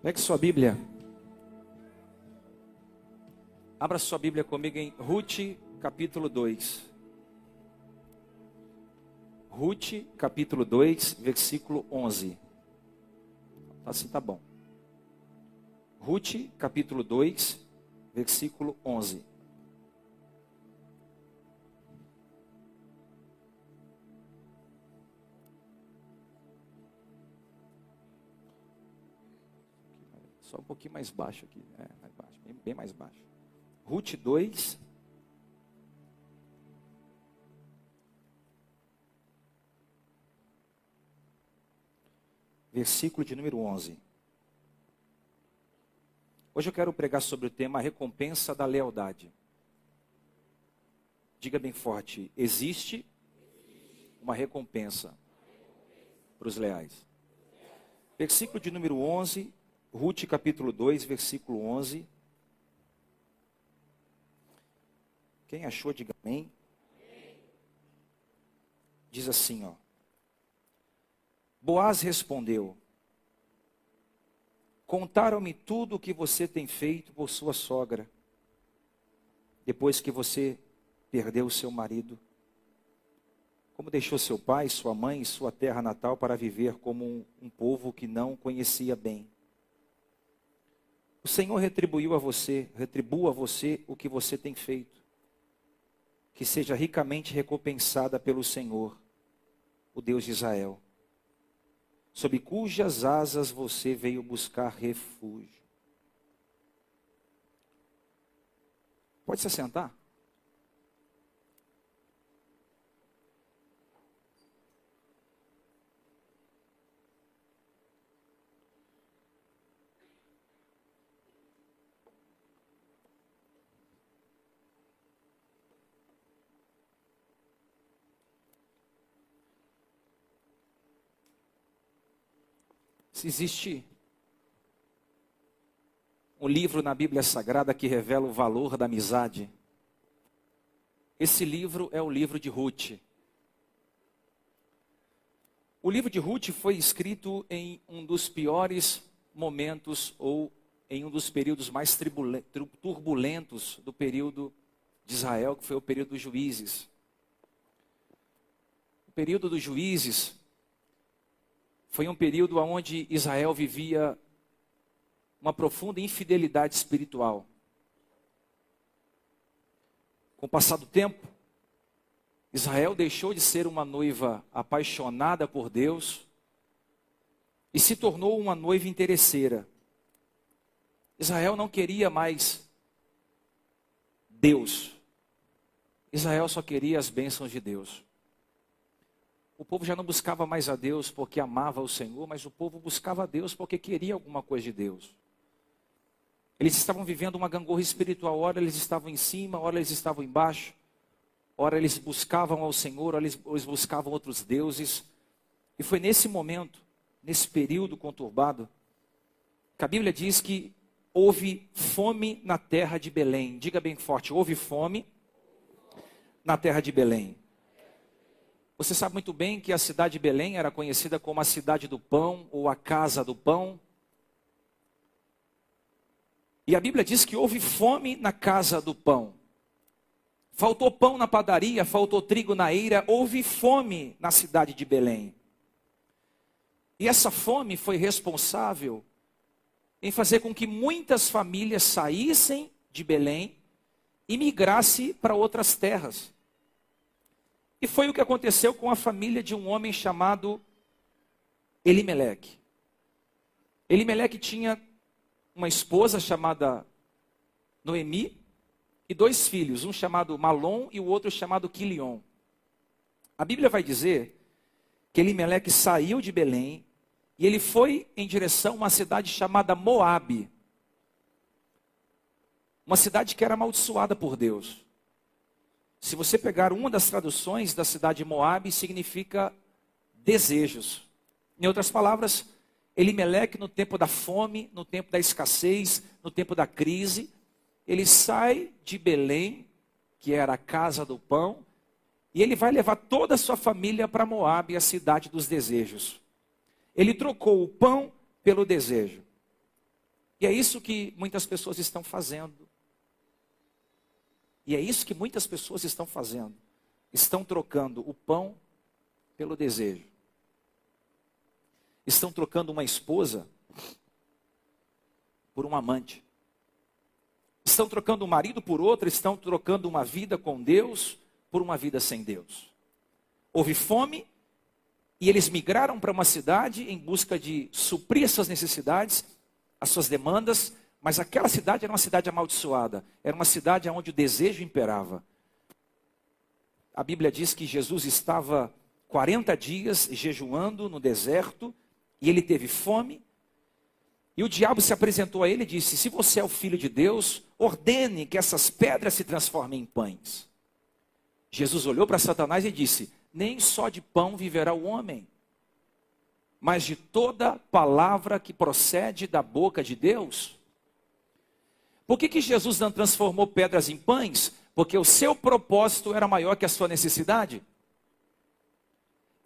Pegue sua Bíblia. Abra sua Bíblia comigo em Ruth, capítulo 2. Ruth, capítulo 2, versículo 11. Assim tá bom. Ruth, capítulo 2, versículo 11. Só um pouquinho mais baixo aqui. É, mais baixo, bem, bem mais baixo. Ruth 2. Versículo de número 11. Hoje eu quero pregar sobre o tema a recompensa da lealdade. Diga bem forte: existe uma recompensa para os leais. Versículo de número 11 Ruth capítulo 2, versículo 11. Quem achou, diga amém. Diz assim, ó. Boaz respondeu: Contaram-me tudo o que você tem feito por sua sogra, depois que você perdeu seu marido. Como deixou seu pai, sua mãe e sua terra natal para viver como um, um povo que não conhecia bem. O Senhor retribuiu a você, retribua a você o que você tem feito. Que seja ricamente recompensada pelo Senhor, o Deus de Israel, sob cujas asas você veio buscar refúgio. Pode se sentar? Existe um livro na Bíblia Sagrada que revela o valor da amizade, esse livro é o livro de Ruth. O livro de Ruth foi escrito em um dos piores momentos ou em um dos períodos mais turbulentos do período de Israel, que foi o período dos juízes. O período dos juízes foi um período onde Israel vivia uma profunda infidelidade espiritual. Com o passar do tempo, Israel deixou de ser uma noiva apaixonada por Deus e se tornou uma noiva interesseira. Israel não queria mais Deus. Israel só queria as bênçãos de Deus. O povo já não buscava mais a Deus porque amava o Senhor, mas o povo buscava a Deus porque queria alguma coisa de Deus. Eles estavam vivendo uma gangorra espiritual, ora eles estavam em cima, ora eles estavam embaixo, ora eles buscavam ao Senhor, ora eles, buscavam outros deuses. E foi nesse momento, nesse período conturbado, que a Bíblia diz que houve fome na terra de Belém. Diga bem forte: houve fome na terra de Belém. Você sabe muito bem que a cidade de Belém era conhecida como a cidade do pão ou a casa do pão. E a Bíblia diz que houve fome na casa do pão. Faltou pão na padaria, faltou trigo na eira, houve fome na cidade de Belém. E essa fome foi responsável em fazer com que muitas famílias saíssem de Belém e migrassem para outras terras. E foi o que aconteceu com a família de um homem chamado Elimeleque. Elimeleque tinha uma esposa chamada Noemi e dois filhos, um chamado Malom e o outro chamado Quilion. A Bíblia vai dizer que Elimeleque saiu de Belém e ele foi em direção a uma cidade chamada Moabe. Uma cidade que era amaldiçoada por Deus. Se você pegar uma das traduções da cidade de Moab, significa desejos. Em outras palavras, Elimeleque, no tempo da fome, no tempo da escassez, no tempo da crise, ele sai de Belém, que era a casa do pão, e ele vai levar toda a sua família para Moab, a cidade dos desejos. Ele trocou o pão pelo desejo. E é isso que muitas pessoas estão fazendo. E é isso que muitas pessoas estão fazendo. Estão trocando o pão pelo desejo. Estão trocando uma esposa por um amante. Estão trocando um marido por outro, estão trocando uma vida com Deus por uma vida sem Deus. Houve fome e eles migraram para uma cidade em busca de suprir as suas necessidades, as suas demandas, mas aquela cidade era uma cidade amaldiçoada, era uma cidade onde o desejo imperava. A Bíblia diz que Jesus estava 40 dias jejuando no deserto e ele teve fome e o diabo se apresentou a ele e disse: Se você é o filho de Deus, ordene que essas pedras se transformem em pães. Jesus olhou para Satanás e disse: Nem só de pão viverá o homem, mas de toda palavra que procede da boca de Deus. Por que, que Jesus não transformou pedras em pães? Porque o seu propósito era maior que a sua necessidade.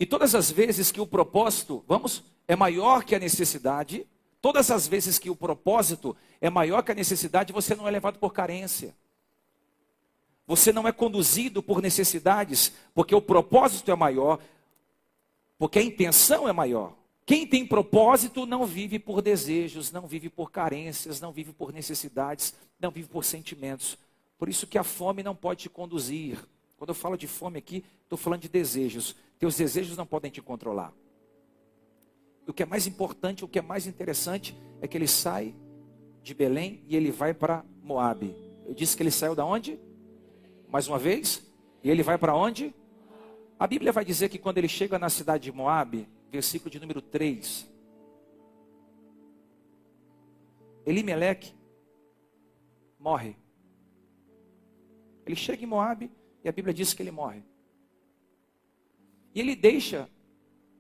E todas as vezes que o propósito, vamos, é maior que a necessidade, Todas as vezes que o propósito é maior que a necessidade, você não é levado por carência. Você não é conduzido por necessidades, porque o propósito é maior, porque a intenção é maior. Quem tem propósito não vive por desejos, não vive por carências, não vive por necessidades, não vive por sentimentos. Por isso que a fome não pode te conduzir. Quando eu falo de fome aqui, estou falando de desejos. Teus desejos não podem te controlar. O que é mais importante, o que é mais interessante é que ele sai de Belém e ele vai para Moabe. Eu disse que ele saiu da onde? Mais uma vez? E ele vai para onde? A Bíblia vai dizer que quando ele chega na cidade de Moabe, versículo de número 3, Elimeleque morre. Ele chega em Moabe e a Bíblia diz que ele morre. E ele deixa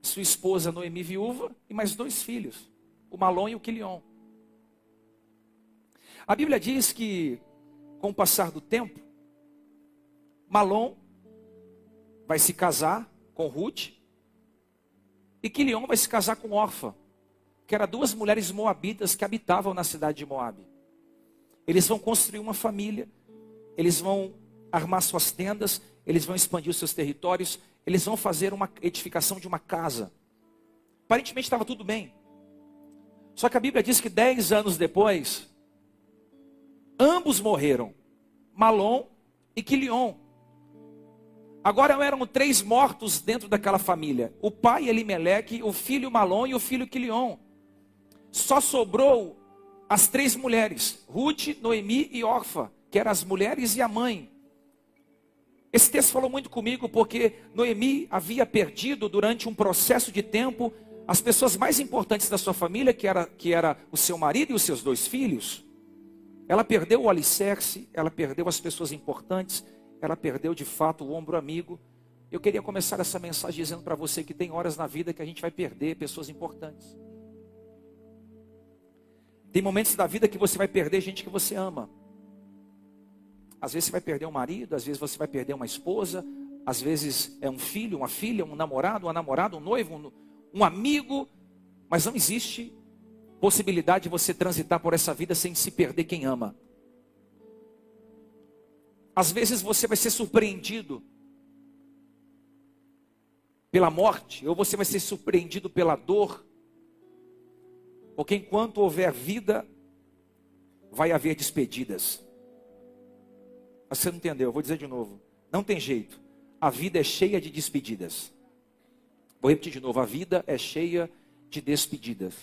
sua esposa Noemi viúva e mais dois filhos, o Malom e o Quilion. A Bíblia diz que, com o passar do tempo, Malom vai se casar com Ruth e Quilion vai se casar com Orfa, que eram duas mulheres moabitas que habitavam na cidade de Moabe. Eles vão construir uma família, eles vão armar suas tendas, eles vão expandir os seus territórios, eles vão fazer uma edificação de uma casa. Aparentemente estava tudo bem. Só que a Bíblia diz que dez anos depois, ambos morreram, Malom e Quilion. Agora eram três mortos dentro daquela família: o pai Elimeleque, o filho Malom e o filho Quilion. Só sobrou as três mulheres, Ruth, Noemi e Orfa, que eram as mulheres e a mãe. Esse texto falou muito comigo porque Noemi havia perdido durante um processo de tempo as pessoas mais importantes da sua família, que era, que era o seu marido e os seus dois filhos. Ela perdeu o alicerce, ela perdeu as pessoas importantes, ela perdeu de fato o ombro amigo. Eu queria começar essa mensagem dizendo para você que tem horas na vida que a gente vai perder pessoas importantes. Tem momentos da vida que você vai perder gente que você ama. Às vezes você vai perder um marido, às vezes você vai perder uma esposa, às vezes é um filho, uma filha, um namorado, uma namorada, um noivo, um, um amigo, mas não existe possibilidade de você transitar por essa vida sem se perder quem ama. Às vezes você vai ser surpreendido pela morte, ou você vai ser surpreendido pela dor, porque enquanto houver vida, vai haver despedidas. Mas você não entendeu, eu vou dizer de novo. Não tem jeito. A vida é cheia de despedidas. Vou repetir de novo: a vida é cheia de despedidas.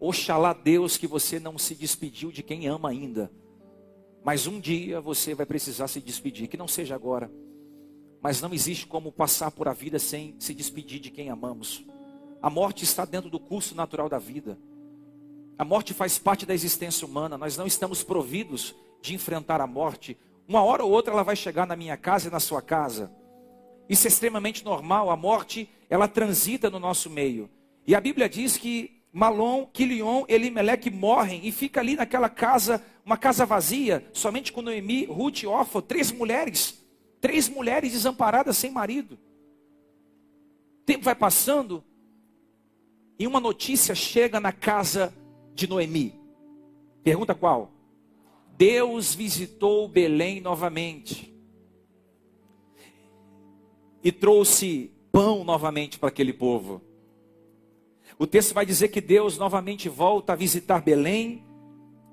Oxalá Deus que você não se despediu de quem ama ainda. Mas um dia você vai precisar se despedir. Que não seja agora. Mas não existe como passar por a vida sem se despedir de quem amamos. A morte está dentro do curso natural da vida. A morte faz parte da existência humana. Nós não estamos providos de enfrentar a morte uma hora ou outra ela vai chegar na minha casa e na sua casa. Isso é extremamente normal. A morte, ela transita no nosso meio. E a Bíblia diz que Malom, Quilion, Elimeleque morrem e fica ali naquela casa, uma casa vazia, somente com Noemi, Ruth e Orfa, três mulheres, três mulheres desamparadas sem marido. O tempo vai passando e uma notícia chega na casa de Noemi. Pergunta qual? Deus visitou Belém novamente e trouxe pão novamente para aquele povo. O texto vai dizer que Deus novamente volta a visitar Belém,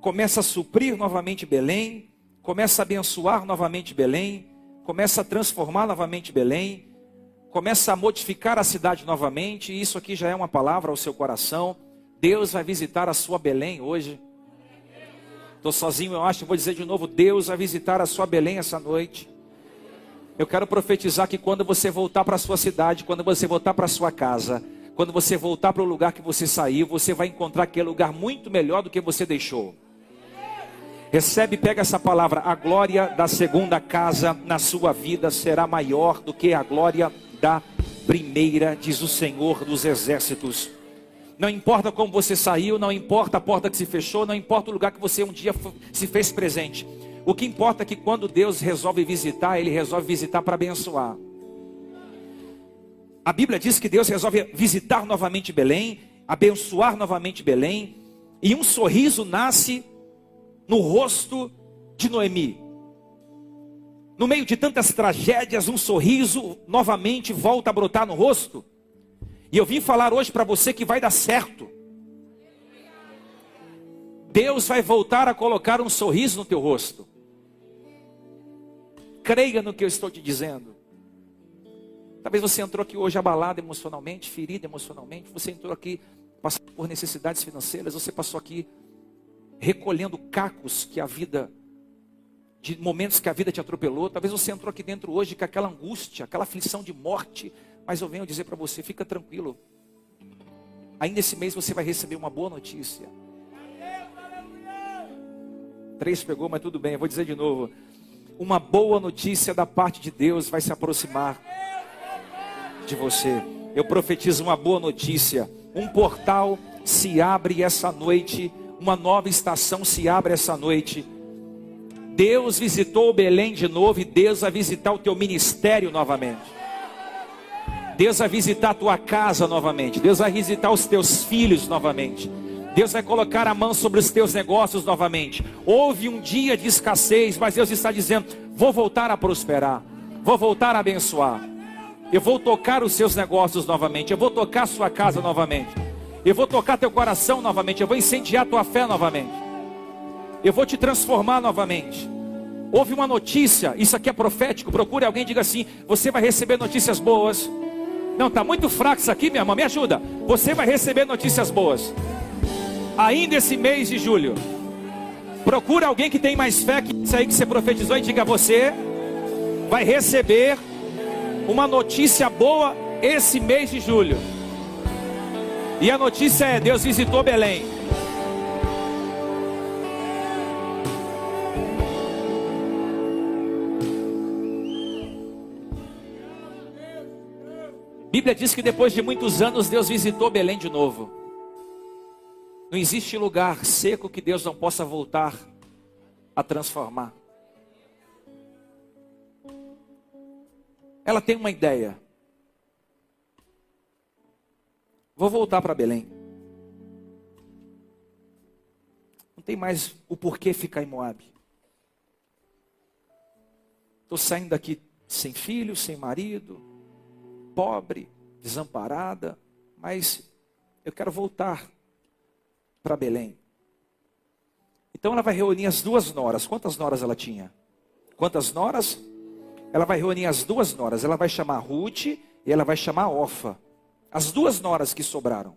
começa a suprir novamente Belém, começa a abençoar novamente Belém, começa a transformar novamente Belém, começa a modificar a cidade novamente. E isso aqui já é uma palavra ao seu coração. Deus vai visitar a sua Belém hoje. Estou sozinho, eu acho, vou dizer de novo: Deus vai visitar a sua Belém essa noite. Eu quero profetizar que quando você voltar para a sua cidade, quando você voltar para a sua casa, quando você voltar para o lugar que você saiu, você vai encontrar aquele lugar muito melhor do que você deixou. Recebe, pega essa palavra. A glória da segunda casa na sua vida será maior do que a glória da primeira, diz o Senhor dos exércitos. Não importa como você saiu, não importa a porta que se fechou, não importa o lugar que você um dia se fez presente. O que importa é que quando Deus resolve visitar, Ele resolve visitar para abençoar. A Bíblia diz que Deus resolve visitar novamente Belém, abençoar novamente Belém, e um sorriso nasce no rosto de Noemi. No meio de tantas tragédias, um sorriso novamente volta a brotar no rosto. E eu vim falar hoje para você que vai dar certo. Deus vai voltar a colocar um sorriso no teu rosto. Creia no que eu estou te dizendo. Talvez você entrou aqui hoje abalado emocionalmente, ferido emocionalmente. Você entrou aqui passando por necessidades financeiras. Você passou aqui recolhendo cacos que a vida, de momentos que a vida te atropelou. Talvez você entrou aqui dentro hoje com aquela angústia, aquela aflição de morte. Mas eu venho dizer para você: fica tranquilo. Ainda esse mês você vai receber uma boa notícia. Três pegou, mas tudo bem. Eu vou dizer de novo. Uma boa notícia da parte de Deus vai se aproximar de você. Eu profetizo uma boa notícia. Um portal se abre essa noite, uma nova estação se abre essa noite. Deus visitou Belém de novo e Deus vai visitar o teu ministério novamente. Deus vai visitar a tua casa novamente. Deus vai visitar os teus filhos novamente. Deus vai colocar a mão sobre os teus negócios novamente. Houve um dia de escassez, mas Deus está dizendo: vou voltar a prosperar, vou voltar a abençoar. Eu vou tocar os seus negócios novamente. Eu vou tocar a sua casa novamente. Eu vou tocar teu coração novamente. Eu vou incendiar tua fé novamente. Eu vou te transformar novamente. Houve uma notícia, isso aqui é profético. Procure alguém diga assim: você vai receber notícias boas. Não, está muito fraco isso aqui, minha irmã. Me ajuda. Você vai receber notícias boas. Ainda esse mês de julho. Procure alguém que tem mais fé que isso aí que você profetizou e diga: você vai receber uma notícia boa esse mês de julho. E a notícia é: Deus visitou Belém. Bíblia diz que depois de muitos anos Deus visitou Belém de novo. Não existe lugar seco que Deus não possa voltar a transformar. Ela tem uma ideia. Vou voltar para Belém. Não tem mais o porquê ficar em Moab. Estou saindo daqui sem filho, sem marido, pobre, desamparada, mas eu quero voltar para Belém. Então ela vai reunir as duas noras. Quantas noras ela tinha? Quantas noras? ela vai reunir as duas noras. Ela vai chamar Ruth e ela vai chamar Ofa. As duas noras que sobraram.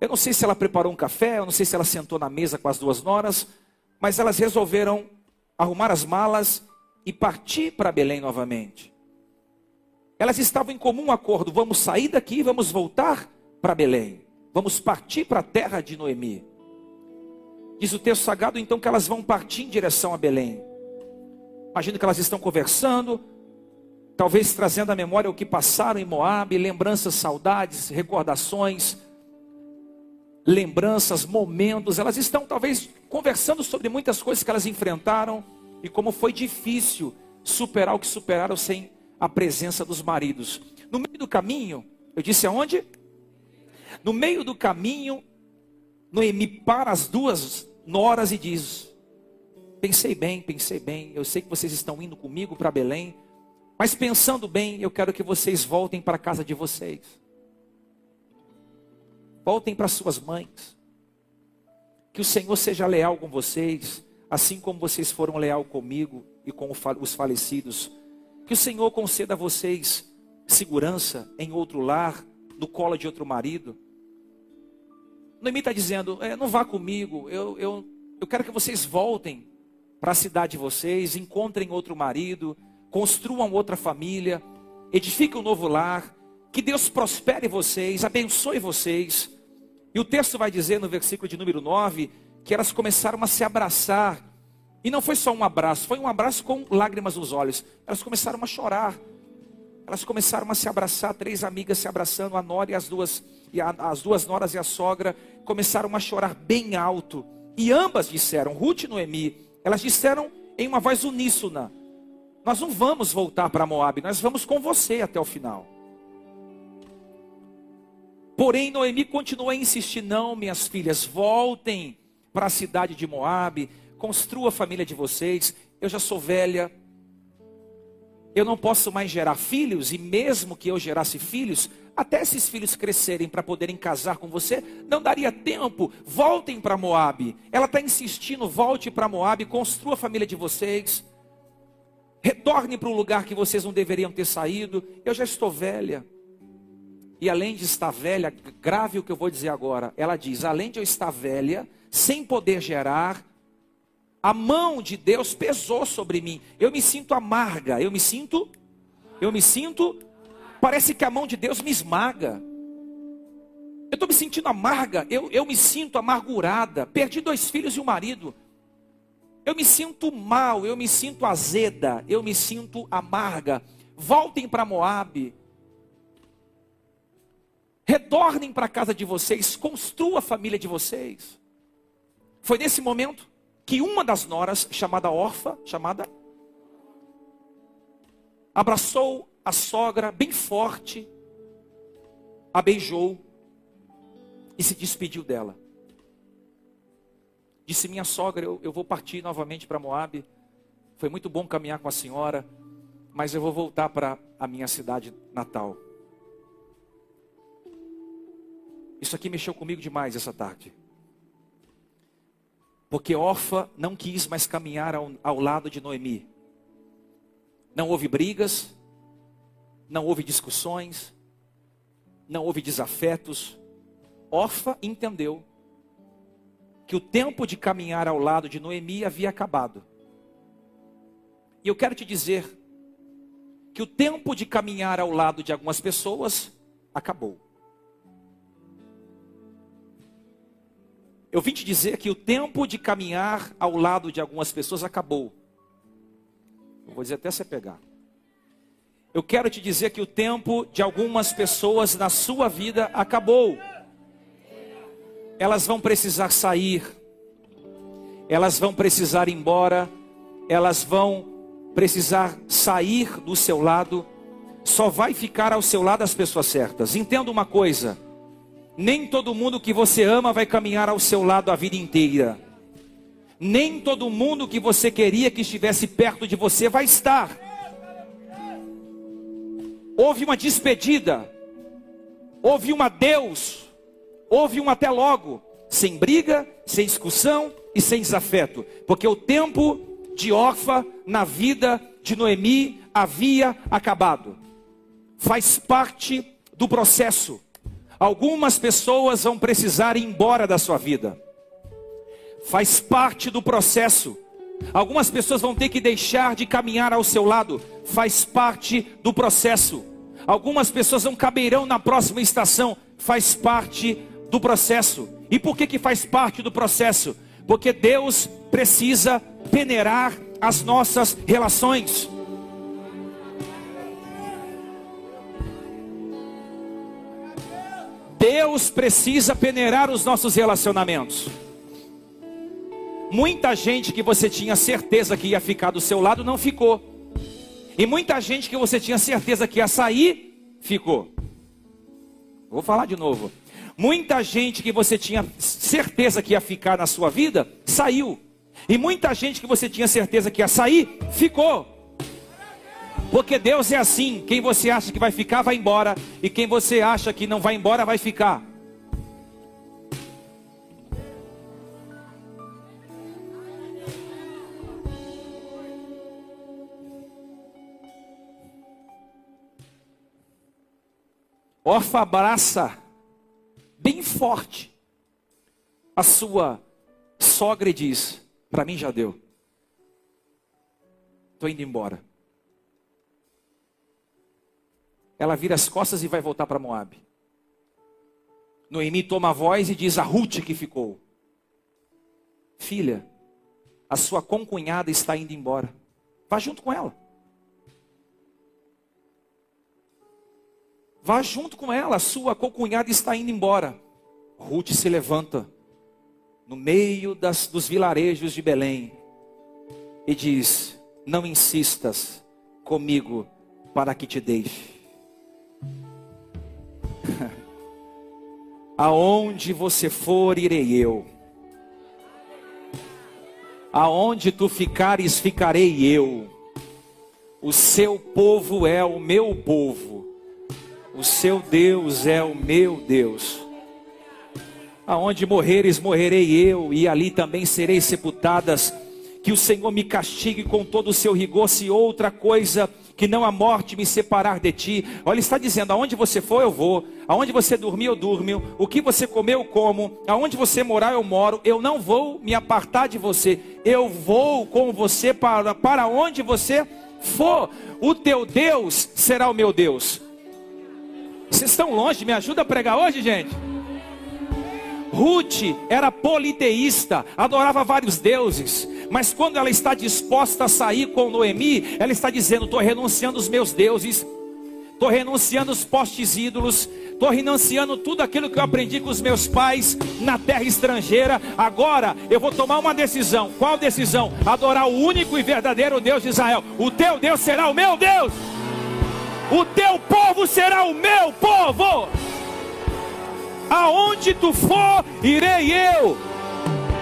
Eu não sei se ela preparou um café, eu não sei se ela sentou na mesa com as duas noras, mas elas resolveram arrumar as malas e partir para Belém novamente. Elas estavam em comum acordo: vamos sair daqui vamos voltar para Belém. Vamos partir para a terra de Noemi. Diz o texto sagrado então que elas vão partir em direção a Belém. Imagino que elas estão conversando, talvez trazendo à memória o que passaram em Moab, lembranças, saudades, recordações, lembranças, momentos. Elas estão talvez conversando sobre muitas coisas que elas enfrentaram e como foi difícil superar o que superaram sem a presença dos maridos. No meio do caminho, eu disse aonde? No meio do caminho, Noemi para as duas noras e diz: Pensei bem, pensei bem, eu sei que vocês estão indo comigo para Belém, mas pensando bem, eu quero que vocês voltem para a casa de vocês. Voltem para suas mães. Que o Senhor seja leal com vocês, assim como vocês foram leal comigo e com os falecidos. Que o Senhor conceda a vocês segurança em outro lar, no colo de outro marido. Noemi está dizendo: é, não vá comigo, eu, eu, eu quero que vocês voltem para a cidade de vocês, encontrem outro marido, construam outra família, edifiquem um novo lar, que Deus prospere vocês, abençoe vocês. E o texto vai dizer no versículo de número 9 que elas começaram a se abraçar. E não foi só um abraço, foi um abraço com lágrimas nos olhos. Elas começaram a chorar. Elas começaram a se abraçar, três amigas se abraçando, a nora e as duas, e a, as duas noras e a sogra começaram a chorar bem alto. E ambas disseram, Ruth e Noemi, elas disseram em uma voz uníssona: Nós não vamos voltar para Moab, nós vamos com você até o final. Porém, Noemi continuou a insistir: Não, minhas filhas, voltem para a cidade de Moab, construa a família de vocês. Eu já sou velha, eu não posso mais gerar filhos, e mesmo que eu gerasse filhos, até esses filhos crescerem para poderem casar com você, não daria tempo. Voltem para Moab. Ela está insistindo, volte para Moab, construa a família de vocês. Retorne para o lugar que vocês não deveriam ter saído. Eu já estou velha. E além de estar velha, grave o que eu vou dizer agora. Ela diz: além de eu estar velha, sem poder gerar, a mão de Deus pesou sobre mim. Eu me sinto amarga, eu me sinto, eu me sinto, parece que a mão de Deus me esmaga. Eu estou me sentindo amarga, eu, eu me sinto amargurada. Perdi dois filhos e um marido. Eu me sinto mal, eu me sinto azeda, eu me sinto amarga. Voltem para Moabe. Retornem para a casa de vocês, construa a família de vocês. Foi nesse momento que uma das noras, chamada Orfa, chamada, abraçou a sogra bem forte, a beijou e se despediu dela. Disse: Minha sogra, eu, eu vou partir novamente para Moab. Foi muito bom caminhar com a senhora, mas eu vou voltar para a minha cidade natal. Isso aqui mexeu comigo demais essa tarde. Porque Orfa não quis mais caminhar ao, ao lado de Noemi. Não houve brigas, não houve discussões, não houve desafetos. Orfa entendeu que o tempo de caminhar ao lado de Noemi havia acabado. E eu quero te dizer que o tempo de caminhar ao lado de algumas pessoas acabou. Eu vim te dizer que o tempo de caminhar ao lado de algumas pessoas acabou. Eu vou dizer até você pegar. Eu quero te dizer que o tempo de algumas pessoas na sua vida acabou. Elas vão precisar sair, elas vão precisar ir embora, elas vão precisar sair do seu lado. Só vai ficar ao seu lado as pessoas certas. Entenda uma coisa nem todo mundo que você ama vai caminhar ao seu lado a vida inteira. Nem todo mundo que você queria que estivesse perto de você vai estar. Houve uma despedida, houve um adeus, houve um até logo, sem briga, sem discussão e sem desafeto, porque o tempo de Orfa na vida de Noemi havia acabado. Faz parte do processo. Algumas pessoas vão precisar ir embora da sua vida. Faz parte do processo. Algumas pessoas vão ter que deixar de caminhar ao seu lado. Faz parte do processo. Algumas pessoas não caberão na próxima estação. Faz parte do processo. E por que, que faz parte do processo? Porque Deus precisa peneirar as nossas relações. Deus precisa peneirar os nossos relacionamentos. Muita gente que você tinha certeza que ia ficar do seu lado não ficou. E muita gente que você tinha certeza que ia sair, ficou. Vou falar de novo. Muita gente que você tinha certeza que ia ficar na sua vida, saiu. E muita gente que você tinha certeza que ia sair, ficou. Porque Deus é assim: quem você acha que vai ficar, vai embora. E quem você acha que não vai embora, vai ficar. Orfa abraça bem forte a sua sogra diz: Para mim já deu. Estou indo embora. Ela vira as costas e vai voltar para Moab. Noemi toma a voz e diz a Ruth que ficou: Filha, a sua concunhada está indo embora. Vá junto com ela. Vá junto com ela, a sua concunhada está indo embora. Ruth se levanta no meio das, dos vilarejos de Belém e diz: Não insistas comigo para que te deixe. Aonde você for, irei eu. Aonde tu ficares, ficarei eu. O seu povo é o meu povo. O seu Deus é o meu Deus. Aonde morreres, morrerei eu, e ali também serei sepultadas. Que o Senhor me castigue com todo o seu rigor, se outra coisa que não a morte me separar de ti. Olha, está dizendo: aonde você for, eu vou, aonde você dormir, eu durmo, o que você comer, eu como, aonde você morar, eu moro. Eu não vou me apartar de você, eu vou com você para, para onde você for. O teu Deus será o meu Deus. Vocês estão longe, me ajuda a pregar hoje, gente? Ruth era politeísta, adorava vários deuses, mas quando ela está disposta a sair com Noemi, ela está dizendo: estou renunciando os meus deuses, estou renunciando os postes ídolos, estou renunciando tudo aquilo que eu aprendi com os meus pais na terra estrangeira. Agora eu vou tomar uma decisão. Qual decisão? Adorar o único e verdadeiro Deus de Israel. O teu Deus será o meu Deus, o teu povo será o meu povo. Aonde tu for, irei eu.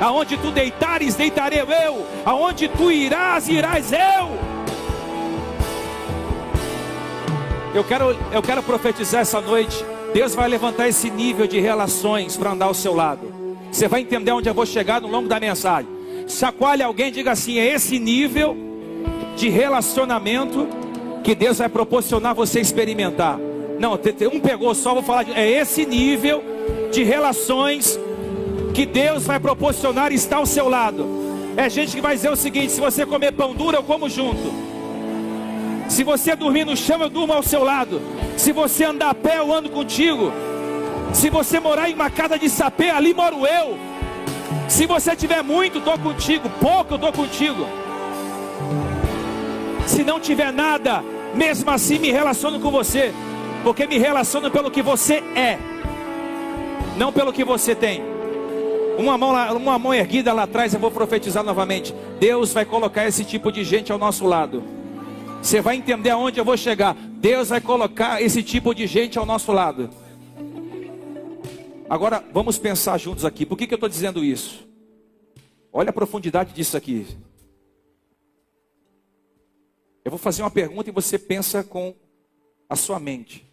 Aonde tu deitares, deitarei eu. Aonde tu irás, irás eu. Eu quero, eu quero profetizar essa noite. Deus vai levantar esse nível de relações para andar ao seu lado. Você vai entender onde eu vou chegar no longo da mensagem. Chacoalhe alguém, diga assim: é esse nível de relacionamento que Deus vai proporcionar você experimentar. Não, um pegou só, vou falar de, é esse nível de relações que Deus vai proporcionar estar ao seu lado. É gente que vai dizer o seguinte: se você comer pão duro, eu como junto. Se você dormir no chão, eu durmo ao seu lado. Se você andar a pé, eu ando contigo. Se você morar em uma casa de sapê, ali moro eu. Se você tiver muito, estou contigo. Pouco, eu estou contigo. Se não tiver nada, mesmo assim me relaciono com você. Porque me relaciono pelo que você é não pelo que você tem. Uma mão, uma mão erguida lá atrás, eu vou profetizar novamente. Deus vai colocar esse tipo de gente ao nosso lado. Você vai entender aonde eu vou chegar. Deus vai colocar esse tipo de gente ao nosso lado. Agora, vamos pensar juntos aqui. Por que, que eu estou dizendo isso? Olha a profundidade disso aqui. Eu vou fazer uma pergunta e você pensa com a sua mente.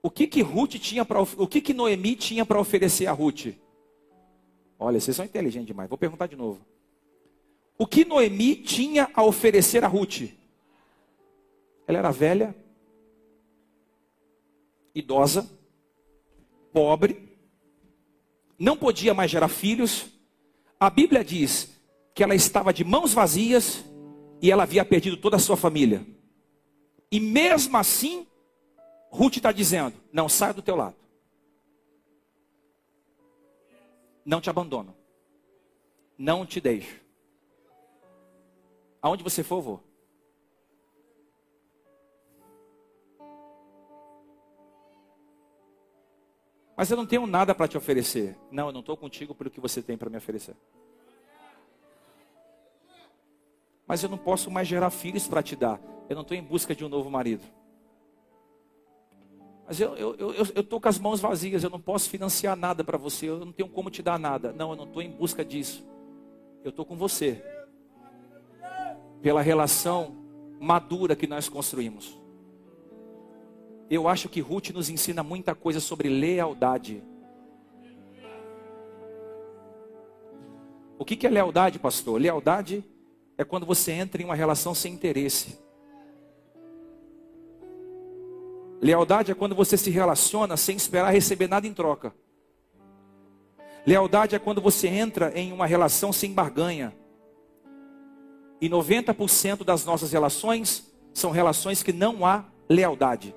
O que que Ruth tinha para o que que Noemi tinha para oferecer a Ruth? Olha, vocês são inteligentes demais. Vou perguntar de novo. O que Noemi tinha a oferecer a Ruth? Ela era velha, idosa, pobre, não podia mais gerar filhos. A Bíblia diz que ela estava de mãos vazias e ela havia perdido toda a sua família. E mesmo assim, Ruth está dizendo: não saia do teu lado. Não te abandono. Não te deixo. Aonde você for, vou. Mas eu não tenho nada para te oferecer. Não, eu não estou contigo pelo que você tem para me oferecer. Mas eu não posso mais gerar filhos para te dar. Eu não estou em busca de um novo marido. Mas eu estou eu, eu, eu tô com as mãos vazias, eu não posso financiar nada para você, eu não tenho como te dar nada. Não, eu não estou em busca disso. Eu estou com você. Pela relação madura que nós construímos. Eu acho que Ruth nos ensina muita coisa sobre lealdade. O que é lealdade, pastor? Lealdade é quando você entra em uma relação sem interesse. Lealdade é quando você se relaciona sem esperar receber nada em troca. Lealdade é quando você entra em uma relação sem barganha. E 90% das nossas relações são relações que não há lealdade.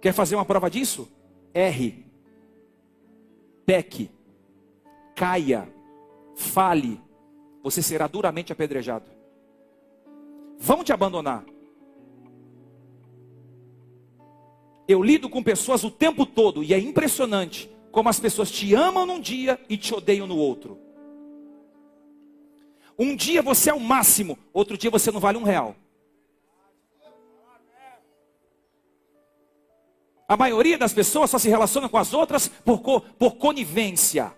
Quer fazer uma prova disso? Erre, peque, caia, fale, você será duramente apedrejado. Vão te abandonar. Eu lido com pessoas o tempo todo e é impressionante como as pessoas te amam num dia e te odeiam no outro. Um dia você é o máximo, outro dia você não vale um real. A maioria das pessoas só se relaciona com as outras por, co, por conivência.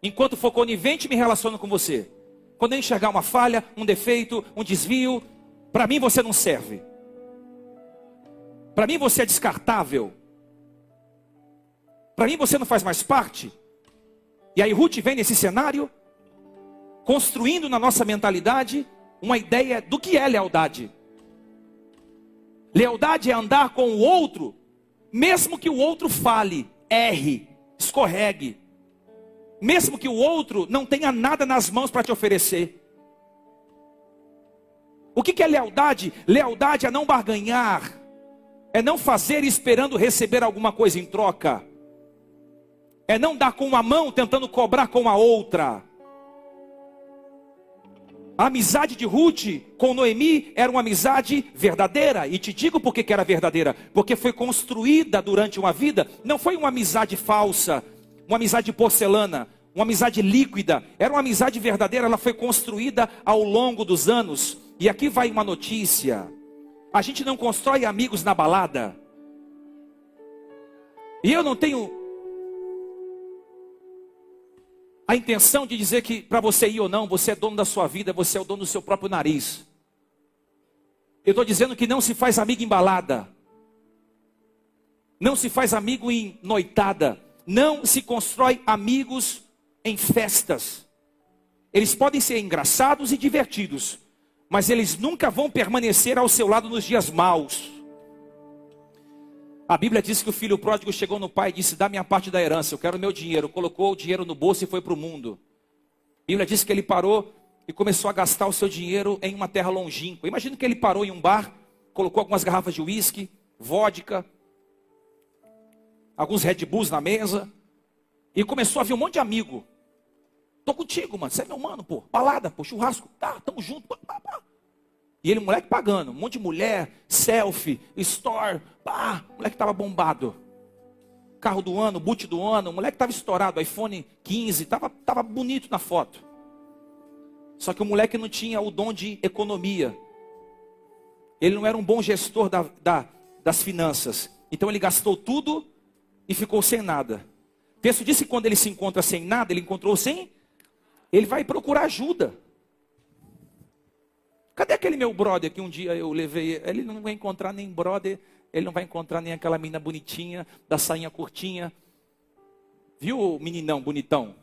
Enquanto for conivente, me relaciono com você. Quando eu enxergar uma falha, um defeito, um desvio, para mim você não serve. Para mim você é descartável. Para mim você não faz mais parte. E aí Ruth vem nesse cenário, construindo na nossa mentalidade uma ideia do que é lealdade. Lealdade é andar com o outro mesmo que o outro fale, erre, escorregue, mesmo que o outro não tenha nada nas mãos para te oferecer. O que, é lealdade? Lealdade é não barganhar, é não fazer esperando receber alguma coisa em troca, é não dar com uma mão tentando cobrar com a outra. A amizade de Ruth com Noemi era uma amizade verdadeira. E te digo por que era verdadeira. Porque foi construída durante uma vida. Não foi uma amizade falsa, uma amizade de porcelana, uma amizade líquida. Era uma amizade verdadeira. Ela foi construída ao longo dos anos. E aqui vai uma notícia: a gente não constrói amigos na balada. E eu não tenho a intenção de dizer que para você ir ou não, você é dono da sua vida, você é o dono do seu próprio nariz. Eu estou dizendo que não se faz amigo em balada, não se faz amigo em noitada, não se constrói amigos em festas. Eles podem ser engraçados e divertidos, mas eles nunca vão permanecer ao seu lado nos dias maus. A Bíblia diz que o filho pródigo chegou no pai e disse: Dá minha parte da herança, eu quero meu dinheiro. Colocou o dinheiro no bolso e foi para o mundo. A Bíblia diz que ele parou e começou a gastar o seu dinheiro em uma terra longínqua. Imagina que ele parou em um bar, colocou algumas garrafas de uísque, vodka, alguns Red Bulls na mesa, e começou a vir um monte de amigo. Tô contigo, mano. Você é meu mano, pô. Balada, pô, churrasco. Tá, tamo junto. Pá, pá, pá. E ele, moleque, pagando. Um monte de mulher, selfie, store. Pá, moleque tava bombado. Carro do ano, boot do ano. O moleque tava estourado, iPhone 15. Tava, tava bonito na foto. Só que o moleque não tinha o dom de economia. Ele não era um bom gestor da, da, das finanças. Então ele gastou tudo e ficou sem nada. Texto disse que quando ele se encontra sem nada, ele encontrou sem. Ele vai procurar ajuda. Cadê aquele meu brother que um dia eu levei? Ele não vai encontrar nem brother, ele não vai encontrar nem aquela menina bonitinha, da sainha curtinha. Viu, meninão bonitão?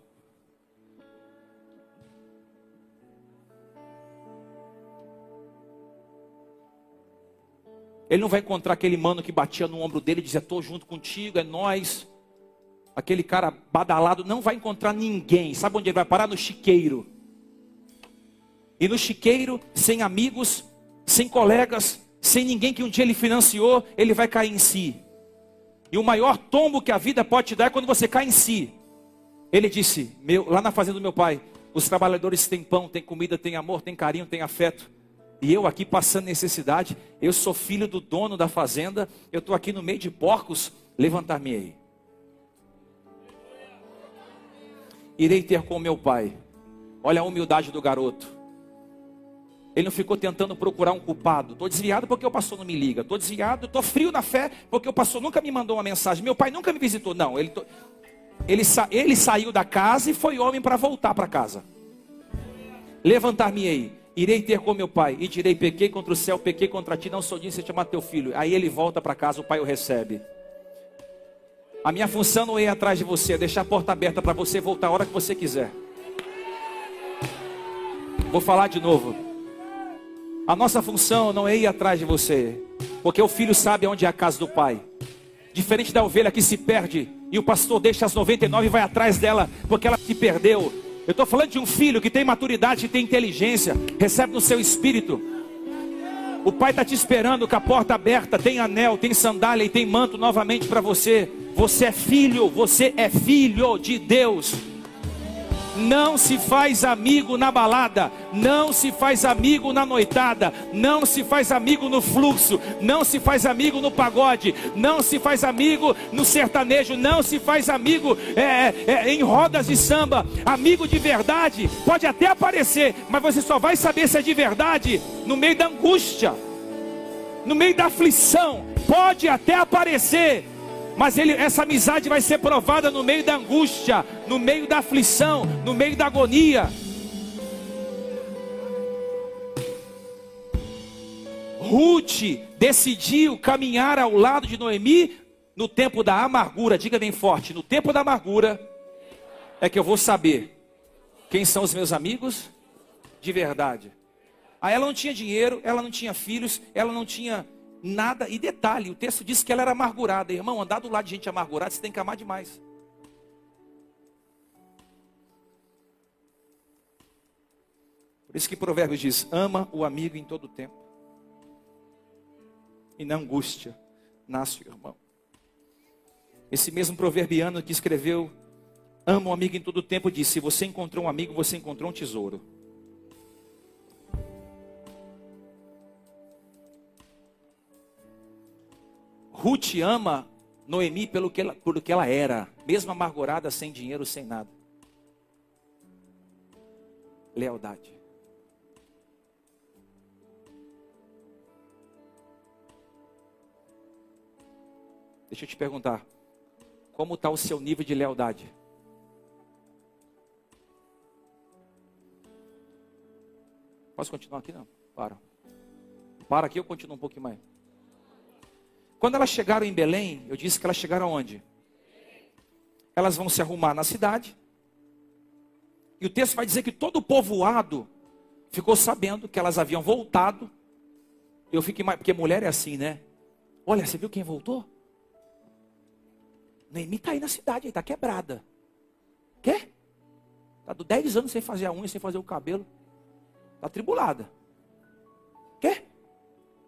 Ele não vai encontrar aquele mano que batia no ombro dele e dizia: Estou junto contigo, é nós. Aquele cara badalado não vai encontrar ninguém. Sabe onde ele vai parar? No chiqueiro. E no chiqueiro, sem amigos, sem colegas, sem ninguém que um dia ele financiou, ele vai cair em si. E o maior tombo que a vida pode te dar é quando você cai em si. Ele disse, meu, lá na fazenda do meu pai, os trabalhadores têm pão, têm comida, têm amor, têm carinho, têm afeto. E eu aqui passando necessidade, eu sou filho do dono da fazenda, eu estou aqui no meio de porcos, levantar-me aí. Irei ter com meu pai. Olha a humildade do garoto. Ele não ficou tentando procurar um culpado. Estou desviado porque o pastor não me liga. Estou desviado, estou frio na fé porque o pastor nunca me mandou uma mensagem. Meu pai nunca me visitou. Não, ele, ele, sa... ele saiu da casa e foi homem para voltar para casa. Levantar-me-ei, irei ter com meu pai, e direi: pequei contra o céu, pequei contra ti, não sou digno de chamar teu filho. Aí ele volta para casa, o pai o recebe. A minha função não é ir atrás de você, é deixar a porta aberta para você voltar a hora que você quiser. Vou falar de novo. A nossa função não é ir atrás de você, porque o filho sabe onde é a casa do pai. Diferente da ovelha que se perde e o pastor deixa as 99 e vai atrás dela porque ela se perdeu. Eu estou falando de um filho que tem maturidade, que tem inteligência, recebe no seu espírito. O pai está te esperando com a porta aberta, tem anel, tem sandália e tem manto novamente para você. Você é filho, você é filho de Deus. Não se faz amigo na balada, não se faz amigo na noitada, não se faz amigo no fluxo, não se faz amigo no pagode, não se faz amigo no sertanejo, não se faz amigo é, é, é, em rodas de samba. Amigo de verdade pode até aparecer, mas você só vai saber se é de verdade no meio da angústia, no meio da aflição. Pode até aparecer, mas ele, essa amizade vai ser provada no meio da angústia, no meio da aflição, no meio da agonia. Ruth decidiu caminhar ao lado de Noemi no tempo da amargura. Diga bem forte: no tempo da amargura é que eu vou saber quem são os meus amigos de verdade. Aí ela não tinha dinheiro, ela não tinha filhos, ela não tinha nada. E detalhe, o texto diz que ela era amargurada. Irmão, andar do lado de gente amargurada, você tem que amar demais. Por isso que Provérbios diz: ama o amigo em todo tempo. E na angústia nasce o irmão. Esse mesmo proverbiano que escreveu ama o amigo em todo tempo disse: se você encontrou um amigo, você encontrou um tesouro. Ruth ama Noemi pelo que ela, pelo que ela era, mesmo amargurada, sem dinheiro, sem nada. Lealdade. Deixa eu te perguntar, como está o seu nível de lealdade? Posso continuar aqui? Não, para. Para aqui, eu continuo um pouquinho mais. Quando elas chegaram em Belém, eu disse que elas chegaram onde? Elas vão se arrumar na cidade. E o texto vai dizer que todo o povoado ficou sabendo que elas haviam voltado. Eu fico mais, porque mulher é assim, né? Olha, você viu quem voltou? Neemi está aí na cidade, está quebrada. Quer? Está do 10 anos sem fazer a unha, sem fazer o cabelo. Está tribulada. Quer?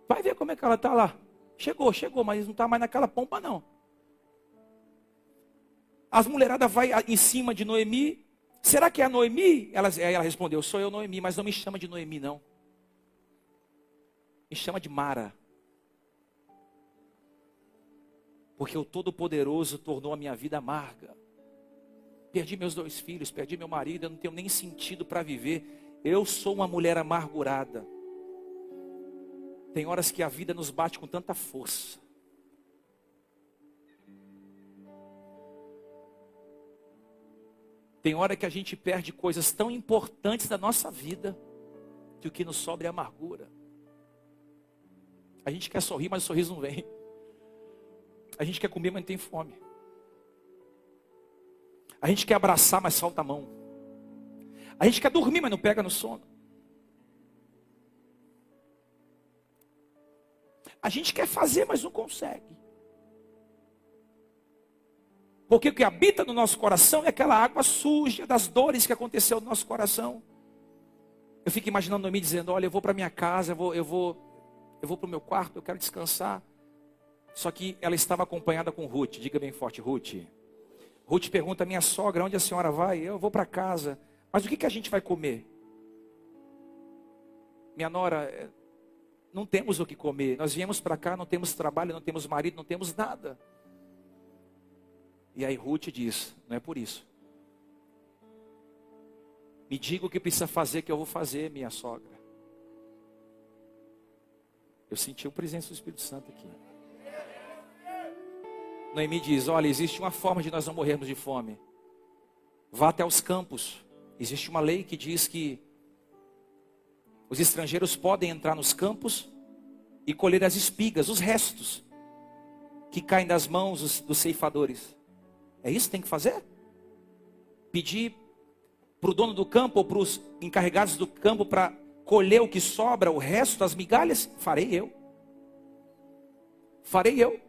Vai ver como é que ela está lá. Chegou, chegou, mas não está mais naquela pompa, não. As mulheradas vai em cima de Noemi. Será que é a Noemi? Ela, ela respondeu, sou eu, Noemi, mas não me chama de Noemi, não. Me chama de Mara. Porque o Todo-Poderoso tornou a minha vida amarga. Perdi meus dois filhos, perdi meu marido, eu não tenho nem sentido para viver. Eu sou uma mulher amargurada. Tem horas que a vida nos bate com tanta força. Tem hora que a gente perde coisas tão importantes da nossa vida que o que nos sobra é amargura. A gente quer sorrir, mas o sorriso não vem. A gente quer comer, mas não tem fome. A gente quer abraçar, mas falta a mão. A gente quer dormir, mas não pega no sono. A gente quer fazer, mas não consegue. Porque o que habita no nosso coração é aquela água suja das dores que aconteceu no nosso coração. Eu fico imaginando Noemi dizendo: Olha, eu vou para minha casa, eu vou, eu vou, eu vou para o meu quarto, eu quero descansar. Só que ela estava acompanhada com Ruth. Diga bem forte, Ruth. Ruth pergunta minha sogra: Onde a senhora vai? Eu vou para casa. Mas o que, que a gente vai comer? Minha nora, não temos o que comer. Nós viemos para cá, não temos trabalho, não temos marido, não temos nada. E aí Ruth diz: Não é por isso. Me diga o que precisa fazer, que eu vou fazer, minha sogra. Eu senti a presença do Espírito Santo aqui. Noemi diz: Olha, existe uma forma de nós não morrermos de fome. Vá até os campos. Existe uma lei que diz que os estrangeiros podem entrar nos campos e colher as espigas, os restos que caem das mãos dos, ceifadores. É isso que tem que fazer? Pedir para o dono do campo ou para os encarregados do campo para colher o que sobra, o resto das migalhas? Farei eu. Farei eu.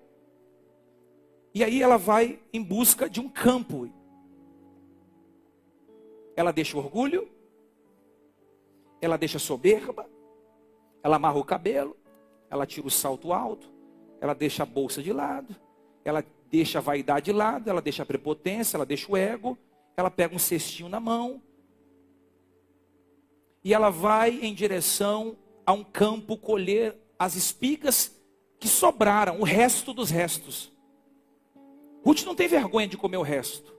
E aí ela vai em busca de um campo. Ela deixa o orgulho, ela deixa soberba, ela amarra o cabelo, ela tira o salto alto, ela deixa a bolsa de lado, ela deixa a vaidade de lado, ela deixa a prepotência, ela deixa o ego, ela pega um cestinho na mão e ela vai em direção a um campo colher as espigas que sobraram, o resto dos restos. Ruth não tem vergonha de comer o resto.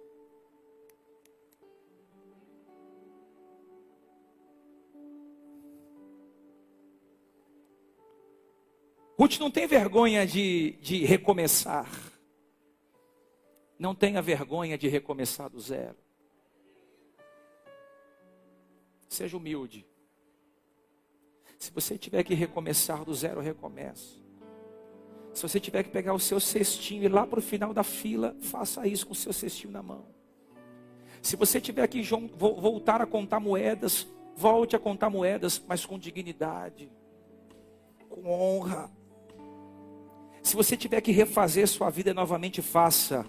Ruth não tem vergonha de, de recomeçar. Não tenha vergonha de recomeçar do zero. Seja humilde. Se você tiver que recomeçar do zero, recomece. Se você tiver que pegar o seu cestinho e ir lá para o final da fila, faça isso com o seu cestinho na mão. Se você tiver que voltar a contar moedas, volte a contar moedas, mas com dignidade, com honra. Se você tiver que refazer sua vida novamente, faça.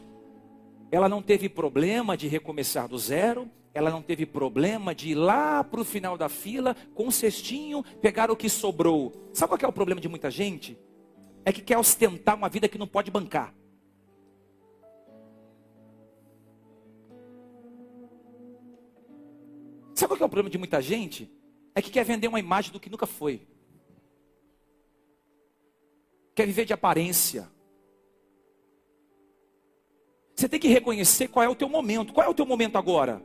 Ela não teve problema de recomeçar do zero, ela não teve problema de ir lá para o final da fila com um cestinho, pegar o que sobrou. Sabe qual é o problema de muita gente? é que quer ostentar uma vida que não pode bancar. Sabe qual é o problema de muita gente? É que quer vender uma imagem do que nunca foi. Quer viver de aparência. Você tem que reconhecer qual é o teu momento. Qual é o teu momento agora?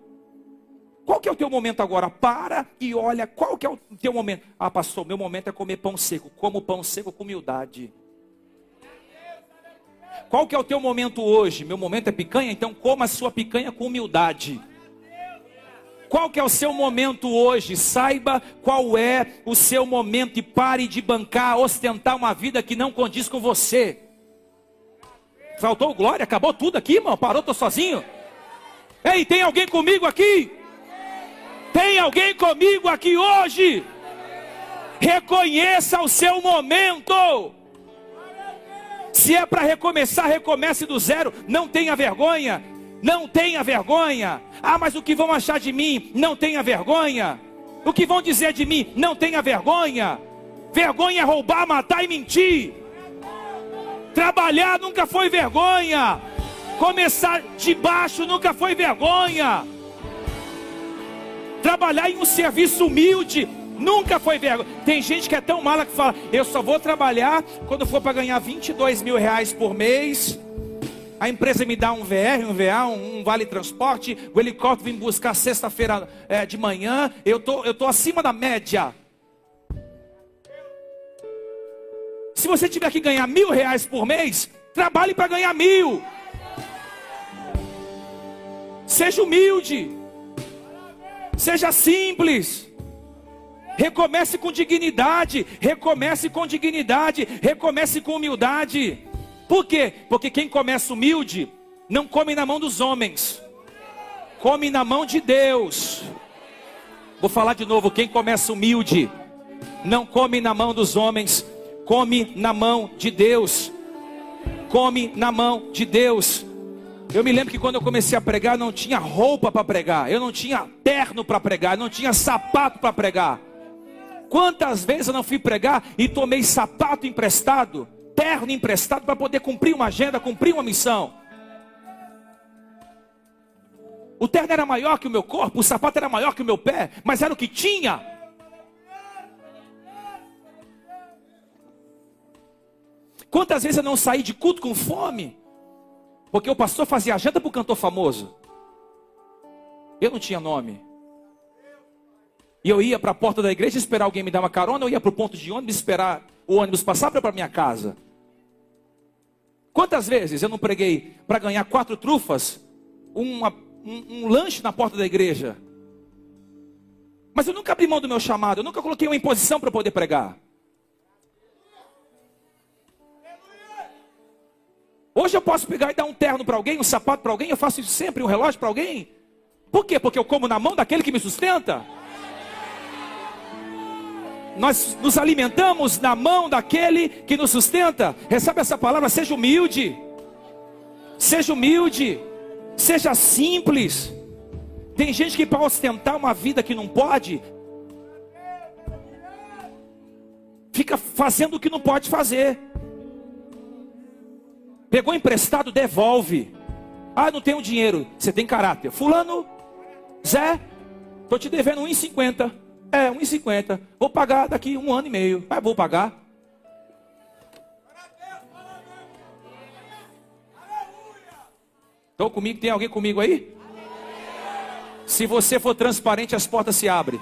Qual que é o teu momento agora? Para e olha qual que é o teu momento. Ah, pastor, meu momento é comer pão seco. Como pão seco com humildade. Qual que é o teu momento hoje? Meu momento é picanha, então coma a sua picanha com humildade. Qual que é o seu momento hoje? Saiba qual é o seu momento e pare de bancar, ostentar uma vida que não condiz com você. Faltou glória, acabou tudo aqui, irmão. Parou, tô sozinho. Ei, tem alguém comigo aqui? Tem alguém comigo aqui hoje? Reconheça o seu momento. Se é para recomeçar, recomece do zero. Não tenha vergonha. Não tenha vergonha. Ah, mas o que vão achar de mim? Não tenha vergonha. O que vão dizer de mim? Não tenha vergonha. Vergonha é roubar, matar e mentir. Trabalhar nunca foi vergonha. Começar de baixo nunca foi vergonha. Trabalhar em um serviço humilde Nunca foi vergonha. Tem gente que é tão mala que fala: eu só vou trabalhar quando for para ganhar 22 mil reais por mês. A empresa me dá um VR, um VA, um, um vale transporte. O helicóptero vem buscar sexta-feira é, de manhã. Eu tô, eu tô acima da média. Se você tiver que ganhar mil reais por mês, trabalhe para ganhar mil. Seja humilde. Seja simples. Recomece com dignidade, recomece com dignidade, recomece com humildade. Por quê? Porque quem começa humilde não come na mão dos homens, come na mão de Deus. Vou falar de novo: quem começa humilde não come na mão dos homens, come na mão de Deus. Come na mão de Deus. Eu me lembro que quando eu comecei a pregar, não tinha roupa para pregar, eu não tinha terno para pregar, não tinha sapato para pregar. Quantas vezes eu não fui pregar e tomei sapato emprestado, terno emprestado para poder cumprir uma agenda, cumprir uma missão? O terno era maior que o meu corpo, o sapato era maior que o meu pé, mas era o que tinha. Quantas vezes eu não saí de culto com fome? Porque o pastor fazia agenda para o cantor famoso. Eu não tinha nome. E eu ia para a porta da igreja esperar alguém me dar uma carona, eu ia para o ponto de ônibus esperar o ônibus passar para minha casa. Quantas vezes eu não preguei para ganhar quatro trufas, uma, um, um lanche na porta da igreja? Mas eu nunca abri mão do meu chamado, eu nunca coloquei uma imposição para poder pregar. Hoje eu posso pegar e dar um terno para alguém, um sapato para alguém, eu faço isso sempre, um relógio para alguém. Por quê? Porque eu como na mão daquele que me sustenta. Nós nos alimentamos na mão daquele que nos sustenta. Recebe essa palavra, seja humilde. Seja humilde. Seja simples. Tem gente que para ostentar uma vida que não pode, fica fazendo o que não pode fazer. Pegou emprestado, devolve. Ah, não tenho dinheiro. Você tem caráter. Fulano, Zé, estou te devendo 1,50. É, 1,50. Vou pagar daqui um ano e meio. Mas vou pagar. Estão comigo? Tem alguém comigo aí? Se você for transparente, as portas se abrem.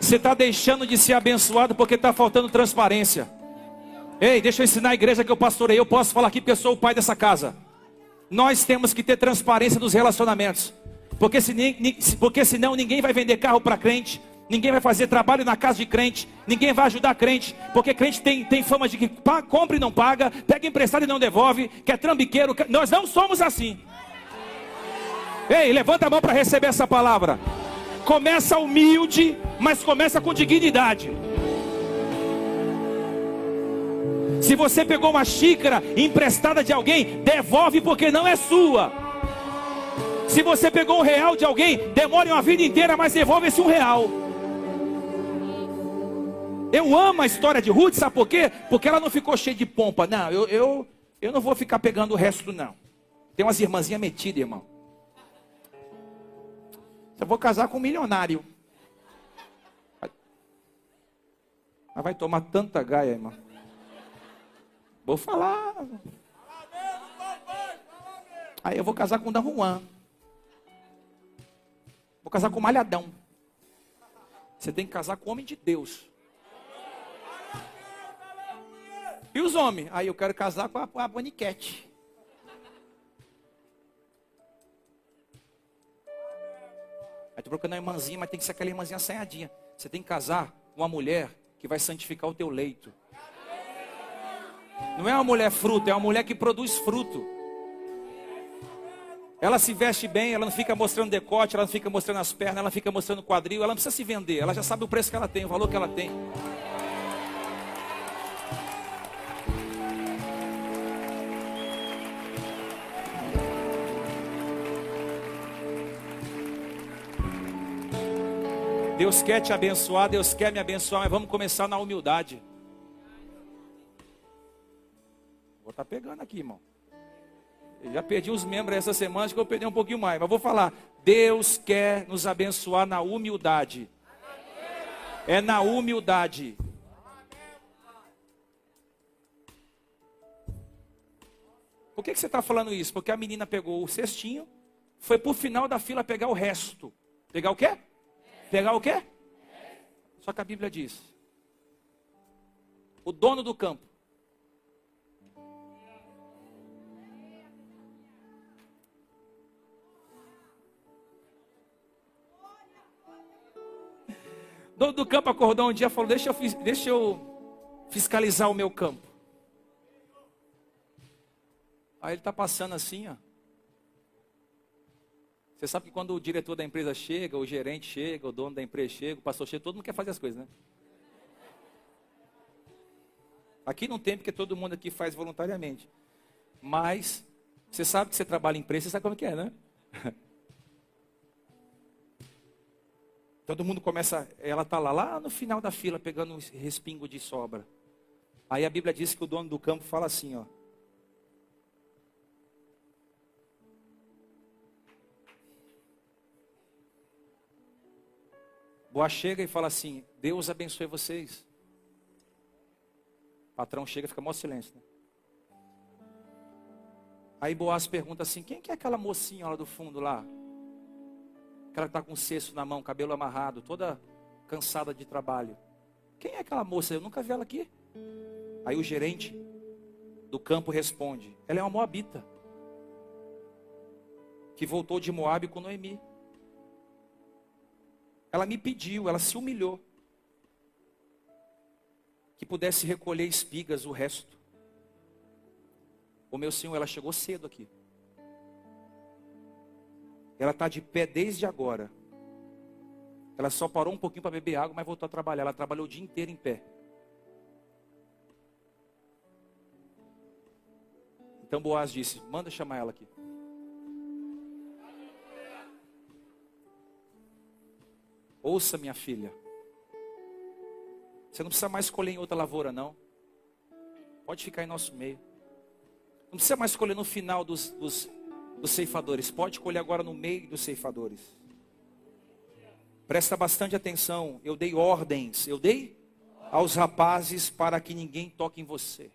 Você está deixando de ser abençoado porque está faltando transparência. Ei, deixa eu ensinar a igreja que eu pastorei. Eu posso falar aqui porque eu sou o pai dessa casa. Nós temos que ter transparência nos relacionamentos. Porque, se, porque senão ninguém vai vender carro para crente, ninguém vai fazer trabalho na casa de crente, ninguém vai ajudar crente, porque crente tem, tem fama de que compra e não paga, pega emprestado e não devolve, que é trambiqueiro. Nós não somos assim. Ei, levanta a mão para receber essa palavra. Começa humilde, mas começa com dignidade. Se você pegou uma xícara emprestada de alguém, devolve porque não é sua. Se você pegou um real de alguém, demore uma vida inteira, mas devolve esse um real. Eu amo a história de Ruth, sabe por quê? Porque ela não ficou cheia de pompa. Não, eu, eu, eu não vou ficar pegando o resto, não. Tem umas irmãzinhas metidas, irmão. Eu vou casar com um milionário. Mas vai tomar tanta gaia, irmão. Vou falar. Aí eu vou casar com o Dan Juan. Vou casar com malhadão. Você tem que casar com homem de Deus. E os homens? Aí eu quero casar com a, com a Boniquete. Aí tu procurando uma irmãzinha, mas tem que ser aquela irmãzinha assanhadinha. Você tem que casar com uma mulher que vai santificar o teu leito. Não é uma mulher fruto, é uma mulher que produz fruto. Ela se veste bem, ela não fica mostrando decote, ela não fica mostrando as pernas, ela fica mostrando o quadril, ela não precisa se vender, ela já sabe o preço que ela tem, o valor que ela tem. Deus quer te abençoar, Deus quer me abençoar, mas vamos começar na humildade. Vou estar tá pegando aqui, irmão. Já perdi os membros essa semana, acho que eu perder um pouquinho mais. Mas vou falar. Deus quer nos abençoar na humildade. É na humildade. Por que, que você está falando isso? Porque a menina pegou o cestinho, foi para o final da fila pegar o resto. Pegar o quê? Pegar o quê? Só que a Bíblia diz: o dono do campo dono do campo acordou um dia e falou: deixa eu, deixa eu fiscalizar o meu campo. Aí ele está passando assim, ó. Você sabe que quando o diretor da empresa chega, o gerente chega, o dono da empresa chega, o pastor chega, todo mundo quer fazer as coisas, né? Aqui não tem, porque todo mundo aqui faz voluntariamente. Mas, você sabe que você trabalha em empresa, você sabe como que é, né? Todo mundo começa, ela está lá, lá no final da fila pegando um respingo de sobra. Aí a Bíblia diz que o dono do campo fala assim, ó. Boa chega e fala assim: Deus abençoe vocês. O patrão chega e fica mó silêncio. Né? Aí Boaz pergunta assim: quem que é aquela mocinha lá do fundo lá? Aquela que está com o cesto na mão, cabelo amarrado, toda cansada de trabalho. Quem é aquela moça? Eu nunca vi ela aqui. Aí o gerente do campo responde: Ela é uma moabita. Que voltou de Moab com Noemi. Ela me pediu, ela se humilhou. Que pudesse recolher espigas o resto. O meu senhor, ela chegou cedo aqui. Ela está de pé desde agora. Ela só parou um pouquinho para beber água, mas voltou a trabalhar. Ela trabalhou o dia inteiro em pé. Então Boaz disse: Manda chamar ela aqui. Ouça, minha filha. Você não precisa mais escolher em outra lavoura, não. Pode ficar em nosso meio. Não precisa mais escolher no final dos, dos, dos ceifadores. Pode colher agora no meio dos ceifadores. Presta bastante atenção. Eu dei ordens. Eu dei aos rapazes para que ninguém toque em você.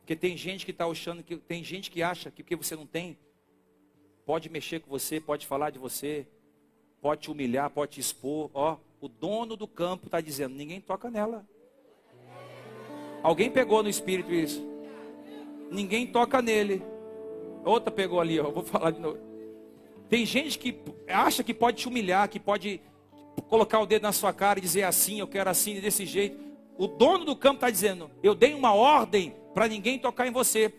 Porque tem gente que está achando que tem gente que acha que porque você não tem, pode mexer com você, pode falar de você, pode te humilhar, pode te expor. Ó, o dono do campo está dizendo: ninguém toca nela. Alguém pegou no espírito isso? Ninguém toca nele. Outra pegou ali, ó. Vou falar de novo. Tem gente que acha que pode te humilhar, que pode colocar o dedo na sua cara e dizer assim, eu quero assim, desse jeito. O dono do campo está dizendo: eu dei uma ordem para ninguém tocar em você.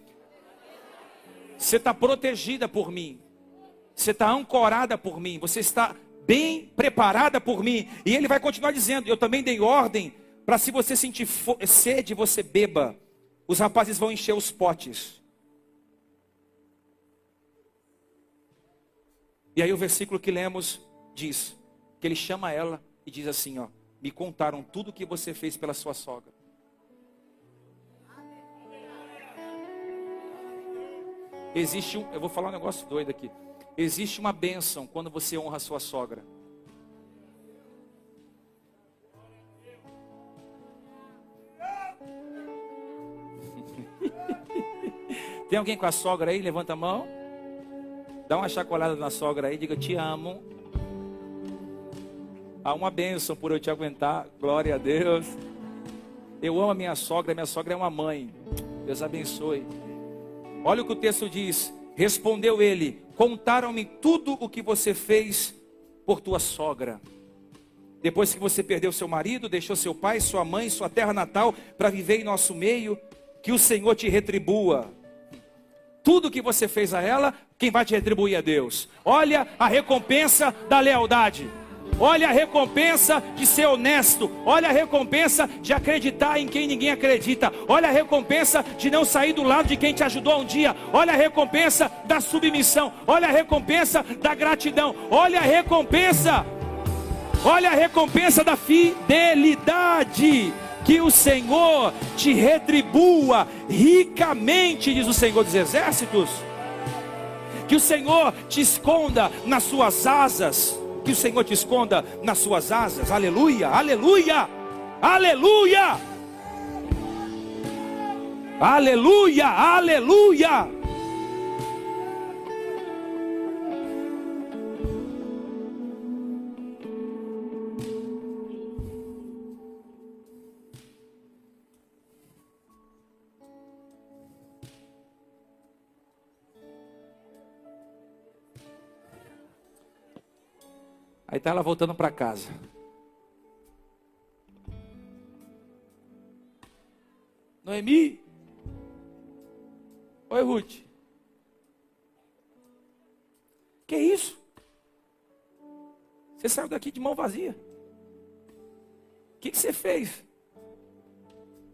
Você está protegida por mim. Você está ancorada por mim. Você está bem preparada por mim. E ele vai continuar dizendo: Eu também dei ordem para se você sentir sede, você beba. Os rapazes vão encher os potes. E aí o versículo que lemos diz que ele chama ela e diz assim, ó: "Me contaram tudo o que você fez pela sua sogra. Existe um, eu vou falar um negócio doido aqui. Existe uma bênção quando você honra a sua sogra. Tem alguém com a sogra aí? Levanta a mão. Dá uma chacoalhada na sogra aí, diga: Te amo. Há uma bênção por eu te aguentar. Glória a Deus. Eu amo a minha sogra, minha sogra é uma mãe. Deus abençoe. Olha o que o texto diz. Respondeu ele: Contaram-me tudo o que você fez por tua sogra. Depois que você perdeu seu marido, deixou seu pai, sua mãe, sua terra natal para viver em nosso meio, que o Senhor te retribua. Tudo que você fez a ela, quem vai te retribuir é Deus. Olha a recompensa da lealdade. Olha a recompensa de ser honesto. Olha a recompensa de acreditar em quem ninguém acredita. Olha a recompensa de não sair do lado de quem te ajudou um dia. Olha a recompensa da submissão. Olha a recompensa da gratidão. Olha a recompensa. Olha a recompensa da fidelidade. Que o Senhor te retribua ricamente, diz o Senhor dos Exércitos. Que o Senhor te esconda nas suas asas que o Senhor te esconda nas suas asas. Aleluia, aleluia, aleluia. Aleluia, aleluia. Aí está ela voltando para casa. Noemi. Oi, Ruth. Que isso? Você saiu daqui de mão vazia. O que, que você fez?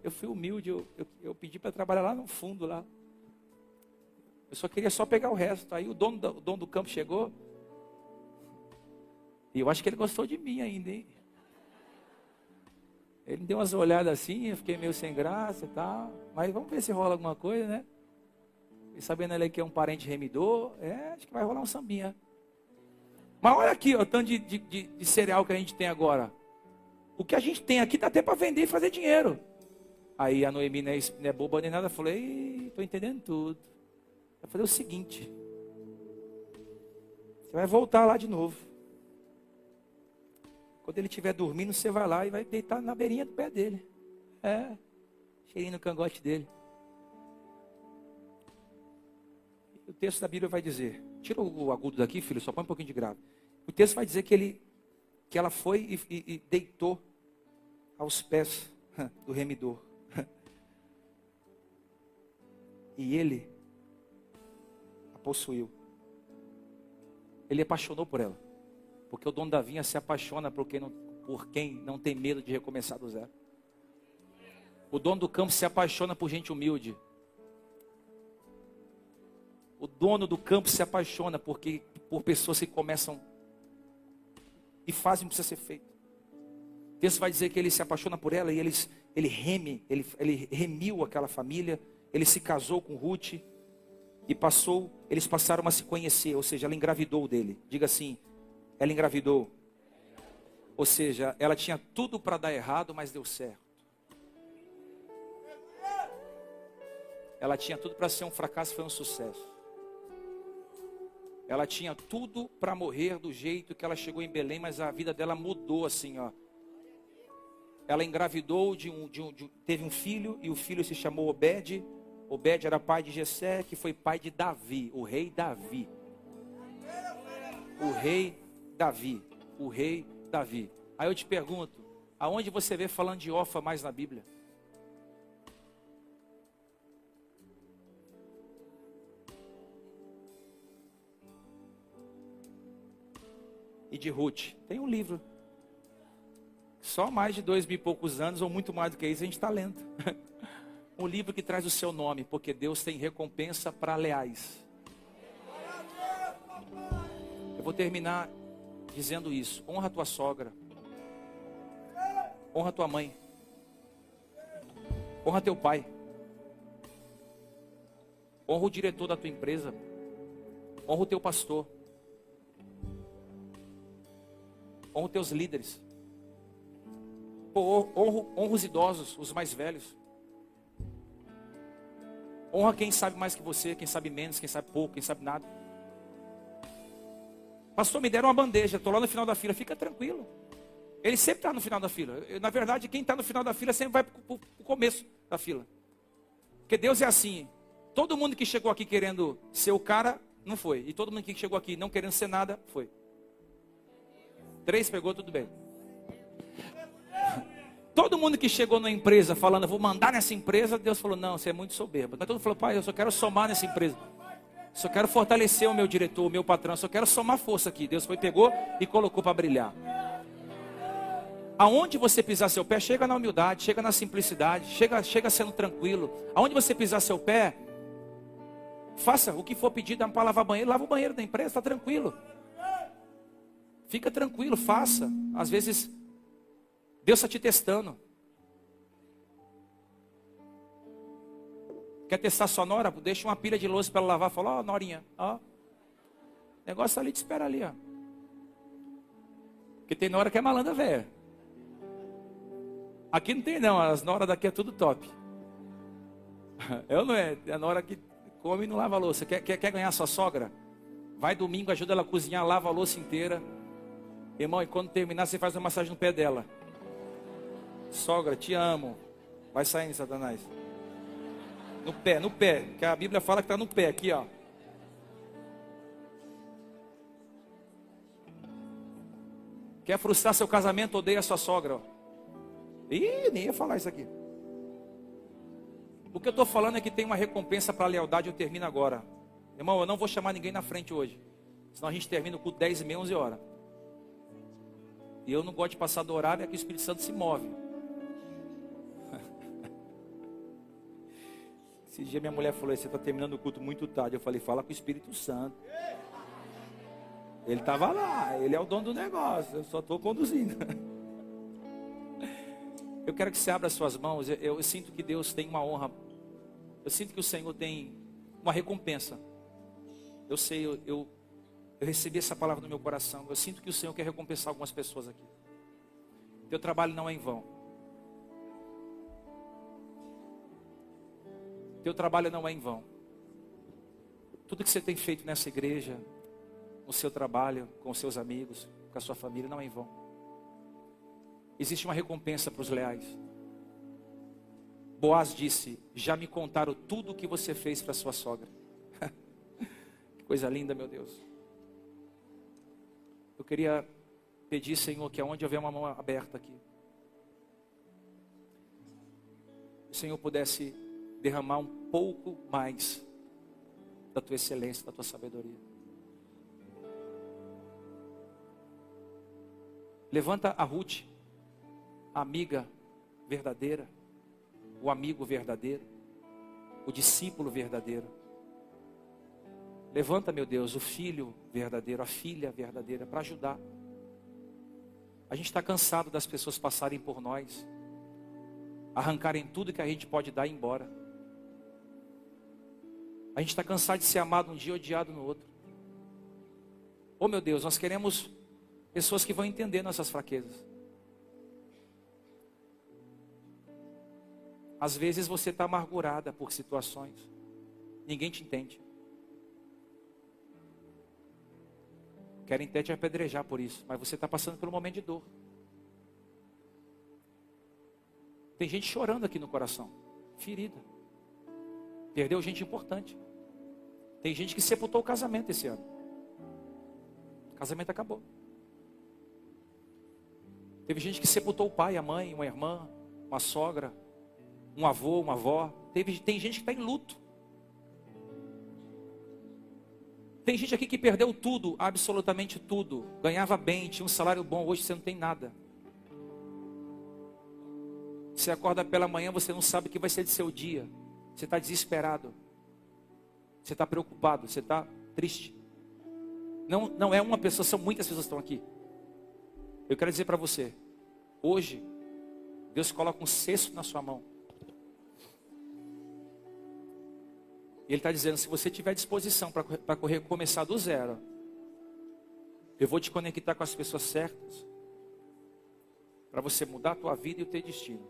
Eu fui humilde, eu, eu, eu pedi para trabalhar lá no fundo lá. Eu só queria só pegar o resto. Aí o dono, do, o dono do campo chegou. E eu acho que ele gostou de mim ainda, hein? Ele me deu umas olhadas assim, eu fiquei meio sem graça e tal. Mas vamos ver se rola alguma coisa, né? E sabendo ele que é um parente remidor, é, acho que vai rolar um sambinha. Mas olha aqui, o tanto de, de, de, de, cereal que a gente tem agora. O que a gente tem aqui dá até para vender e fazer dinheiro. Aí a Noemi não é, não é boba nem nada, falou, estou entendendo tudo. Vai fazer o seguinte. Você vai voltar lá de novo. Quando ele estiver dormindo, você vai lá e vai deitar na beirinha do pé dele. É, cheirinho no cangote dele. O texto da Bíblia vai dizer, tira o agudo daqui, filho, só põe um pouquinho de grave. O texto vai dizer que ele, que ela foi e, e, e deitou aos pés do remidor. E ele a possuiu. Ele apaixonou por ela. Porque o dono da vinha se apaixona por quem não, por quem não tem medo de recomeçar do zero. O dono do campo se apaixona por gente humilde. O dono do campo se apaixona porque, por pessoas que começam e fazem o que precisa ser feito. Texto vai dizer que ele se apaixona por ela e eles, ele reme, ele, ele remiu aquela família ele se casou com Ruth e passou, eles passaram a se conhecer, ou seja, ela engravidou dele. Diga assim, ela engravidou. Ou seja, ela tinha tudo para dar errado, mas deu certo. Ela tinha tudo para ser um fracasso, foi um sucesso. Ela tinha tudo para morrer do jeito que ela chegou em Belém, mas a vida dela mudou assim, ó. Ela engravidou de um, de um, de, teve um filho e o filho se chamou Obed Obed era pai de Jessé, que foi pai de Davi, o rei Davi. O rei Davi, o rei Davi. Aí eu te pergunto, aonde você vê falando de Ofa mais na Bíblia? E de Ruth. Tem um livro. Só mais de dois mil e poucos anos, ou muito mais do que isso, a gente está lendo. um livro que traz o seu nome, porque Deus tem recompensa para leais. Eu vou terminar dizendo isso. Honra tua sogra. Honra tua mãe. Honra teu pai. Honra o diretor da tua empresa. Honra o teu pastor. Honra os teus líderes. Honra, honra os idosos, os mais velhos. Honra quem sabe mais que você, quem sabe menos, quem sabe pouco, quem sabe nada. Pastor, me deram uma bandeja, estou lá no final da fila, fica tranquilo. Ele sempre está no final da fila. Na verdade, quem está no final da fila sempre vai para o começo da fila. Porque Deus é assim. Todo mundo que chegou aqui querendo ser o cara, não foi. E todo mundo que chegou aqui não querendo ser nada, foi. Três pegou, tudo bem. Todo mundo que chegou na empresa falando, vou mandar nessa empresa, Deus falou, não, você é muito soberbo. Mas todo mundo falou, pai, eu só quero somar nessa empresa. Só quero fortalecer o meu diretor, o meu patrão, só quero somar força aqui. Deus foi, pegou e colocou para brilhar. Aonde você pisar seu pé, chega na humildade, chega na simplicidade, chega, chega sendo tranquilo. Aonde você pisar seu pé, faça o que for pedido para lavar banheiro, lava o banheiro da empresa, está tranquilo. Fica tranquilo, faça. Às vezes Deus está te testando. Quer testar sua nora? Deixa uma pilha de louça para ela lavar. Fala, ó, oh, norinha, ó. Negócio ali te espera ali, ó. Porque tem nora que é malandra, velho. Aqui não tem não, as noras daqui é tudo top. Eu não é, é nora que come e não lava a louça. Quer, quer, quer ganhar sua sogra? Vai domingo, ajuda ela a cozinhar, lava a louça inteira. Irmão, e quando terminar, você faz uma massagem no pé dela. Sogra, te amo. Vai saindo, Satanás. No pé, no pé. Que a Bíblia fala que está no pé, aqui, ó. Quer frustrar seu casamento? Odeia sua sogra. Ó. Ih, nem ia falar isso aqui. O que eu estou falando é que tem uma recompensa para a lealdade. Eu termino agora. Irmão, eu não vou chamar ninguém na frente hoje. Senão a gente termina o culto 10 e meia, 11 horas. E eu não gosto de passar do horário, é que o Espírito Santo se move. Esse dia minha mulher falou: Você está terminando o culto muito tarde. Eu falei: Fala com o Espírito Santo. Ele estava lá, ele é o dono do negócio, eu só estou conduzindo. Eu quero que você abra suas mãos. Eu, eu, sinto que Deus tem uma honra. Eu sinto que o Senhor tem uma recompensa. Eu sei, eu, eu, eu recebi essa palavra no meu coração. Eu sinto que o Senhor quer recompensar algumas pessoas aqui. Teu trabalho não é em vão. Teu trabalho não é em vão. Tudo que você tem feito nessa igreja, no seu trabalho, com os seus amigos, com a sua família, não é em vão. existe uma recompensa para os leais. Boaz disse: Já me contaram tudo o que você fez para sua sogra. que coisa linda, meu Deus. Eu queria pedir, Senhor, que aonde houver uma mão aberta aqui, o Senhor pudesse derramar um pouco mais da tua excelência, da tua sabedoria. Levanta a Ruth, a amiga verdadeira, o amigo verdadeiro, o discípulo verdadeiro. Levanta, meu Deus, o filho verdadeiro, a filha verdadeira, para ajudar. A gente está cansado das pessoas passarem por nós, arrancarem tudo que a gente pode dar e ir embora. A gente está cansado de ser amado um dia odiado no outro. Oh meu Deus, nós queremos pessoas que vão entender nossas fraquezas. Às vezes você está amargurada por situações, ninguém te entende. Querem até te apedrejar por isso, mas você está passando por um momento de dor. Tem gente chorando aqui no coração, ferida. Perdeu gente importante. Tem gente que sepultou o casamento esse ano. O casamento acabou. Teve gente que sepultou o pai, a mãe, uma irmã, uma sogra, um avô, uma avó. Teve, tem gente que está em luto. Tem gente aqui que perdeu tudo, absolutamente tudo. Ganhava bem, tinha um salário bom, hoje você não tem nada. Você acorda pela manhã, você não sabe o que vai ser de seu dia. Você está desesperado. Você está preocupado, você está triste. Não, não é uma pessoa, são muitas pessoas que estão aqui. Eu quero dizer para você, hoje, Deus coloca um cesto na sua mão. E Ele está dizendo: se você tiver disposição para correr, começar do zero, eu vou te conectar com as pessoas certas, para você mudar a tua vida e o teu destino.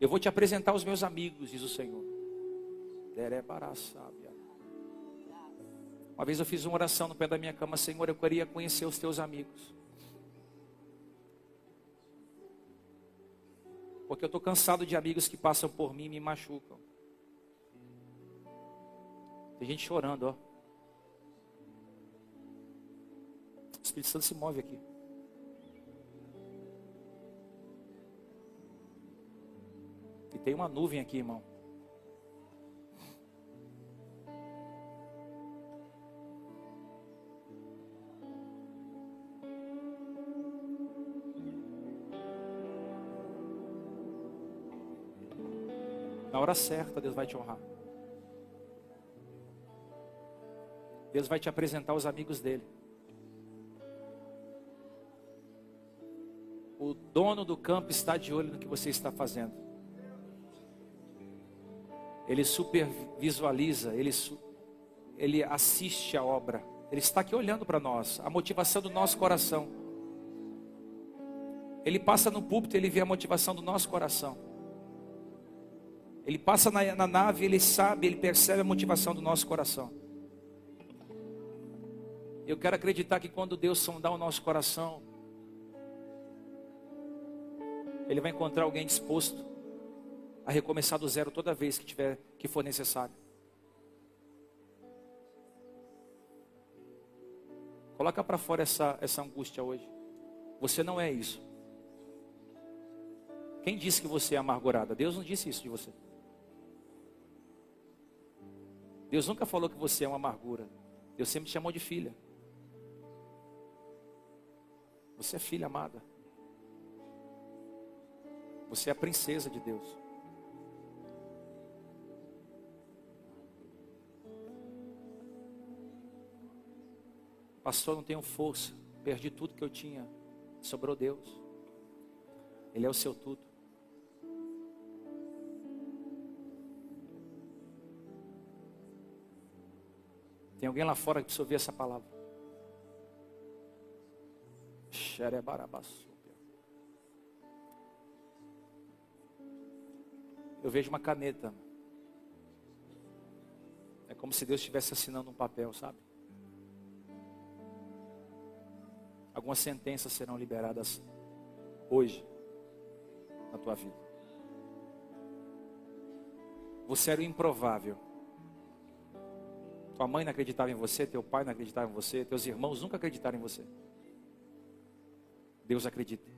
Eu vou te apresentar os meus amigos, diz o Senhor. Uma vez eu fiz uma oração no pé da minha cama, Senhor, eu queria conhecer os teus amigos. Porque eu estou cansado de amigos que passam por mim e me machucam. Tem gente chorando, ó. O Espírito Santo se move aqui. E tem uma nuvem aqui, irmão. Na hora certa, Deus vai te honrar. Deus vai te apresentar os amigos dele. O dono do campo está de olho no que você está fazendo. Ele supervisualiza, ele, ele assiste a obra. Ele está aqui olhando para nós, a motivação do nosso coração. Ele passa no púlpito, ele vê a motivação do nosso coração. Ele passa na, na nave, ele sabe, ele percebe a motivação do nosso coração. Eu quero acreditar que quando Deus sondar o nosso coração, Ele vai encontrar alguém disposto a recomeçar do zero toda vez que tiver que for necessário. Coloca para fora essa, essa angústia hoje. Você não é isso. Quem disse que você é amargurada? Deus não disse isso de você. Deus nunca falou que você é uma amargura. Deus sempre te chamou de filha. Você é filha amada. Você é a princesa de Deus. Pastor, não tenho força. Perdi tudo que eu tinha. Sobrou Deus. Ele é o seu tudo. Tem alguém lá fora que precisa ouvir essa palavra. Eu vejo uma caneta. É como se Deus estivesse assinando um papel, sabe? Algumas sentenças serão liberadas hoje na tua vida. Você era o improvável. Tua mãe não acreditava em você, teu pai não acreditava em você, teus irmãos nunca acreditaram em você. Deus acredita.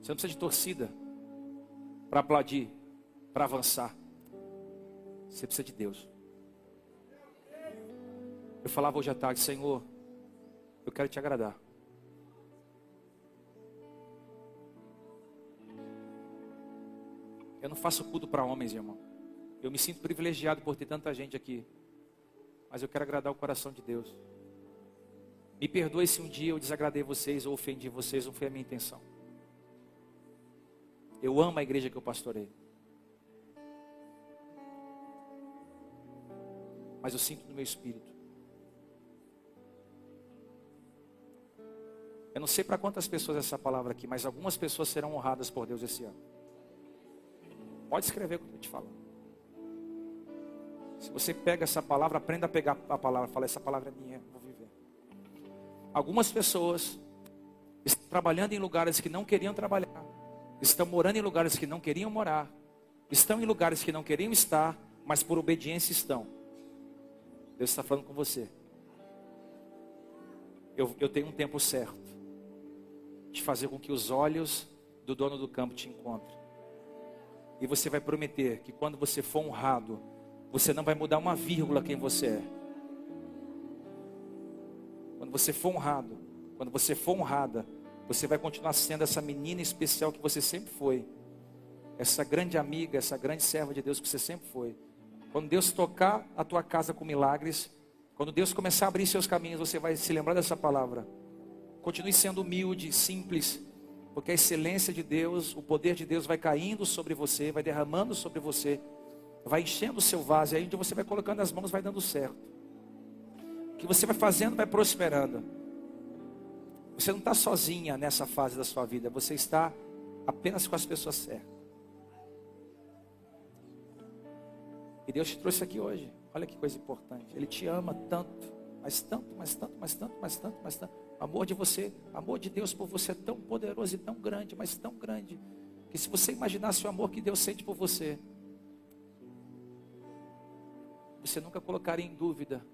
Você não precisa de torcida para aplaudir, para avançar. Você precisa de Deus. Eu falava hoje à tarde, Senhor, eu quero te agradar. Eu não faço culto para homens, irmão. Eu me sinto privilegiado por ter tanta gente aqui. Mas eu quero agradar o coração de Deus. Me perdoe se um dia eu desagradei vocês ou ofendi vocês, não foi a minha intenção. Eu amo a igreja que eu pastorei. Mas eu sinto no meu espírito. Eu não sei para quantas pessoas essa palavra aqui, mas algumas pessoas serão honradas por Deus esse ano. Pode escrever o que eu te falo. Se você pega essa palavra, aprenda a pegar a palavra. Fala, essa palavra é minha, vou viver. Algumas pessoas estão trabalhando em lugares que não queriam trabalhar. Estão morando em lugares que não queriam morar. Estão em lugares que não queriam estar, mas por obediência estão. Deus está falando com você. Eu, eu tenho um tempo certo de fazer com que os olhos do dono do campo te encontrem. E você vai prometer que quando você for honrado, você não vai mudar uma vírgula quem você é. Quando você for honrado, quando você for honrada, você vai continuar sendo essa menina especial que você sempre foi. Essa grande amiga, essa grande serva de Deus que você sempre foi. Quando Deus tocar a tua casa com milagres, quando Deus começar a abrir seus caminhos, você vai se lembrar dessa palavra. Continue sendo humilde, simples, porque a excelência de Deus, o poder de Deus vai caindo sobre você, vai derramando sobre você, vai enchendo o seu vaso, e aí onde você vai colocando as mãos vai dando certo. O que você vai fazendo vai prosperando. Você não está sozinha nessa fase da sua vida, você está apenas com as pessoas certas. E Deus te trouxe aqui hoje. Olha que coisa importante. Ele te ama tanto, mas tanto, mas tanto, mas tanto, mas tanto, mas tanto. Amor de você, amor de Deus por você é tão poderoso e tão grande, mas tão grande, que se você imaginasse o amor que Deus sente por você, você nunca colocaria em dúvida: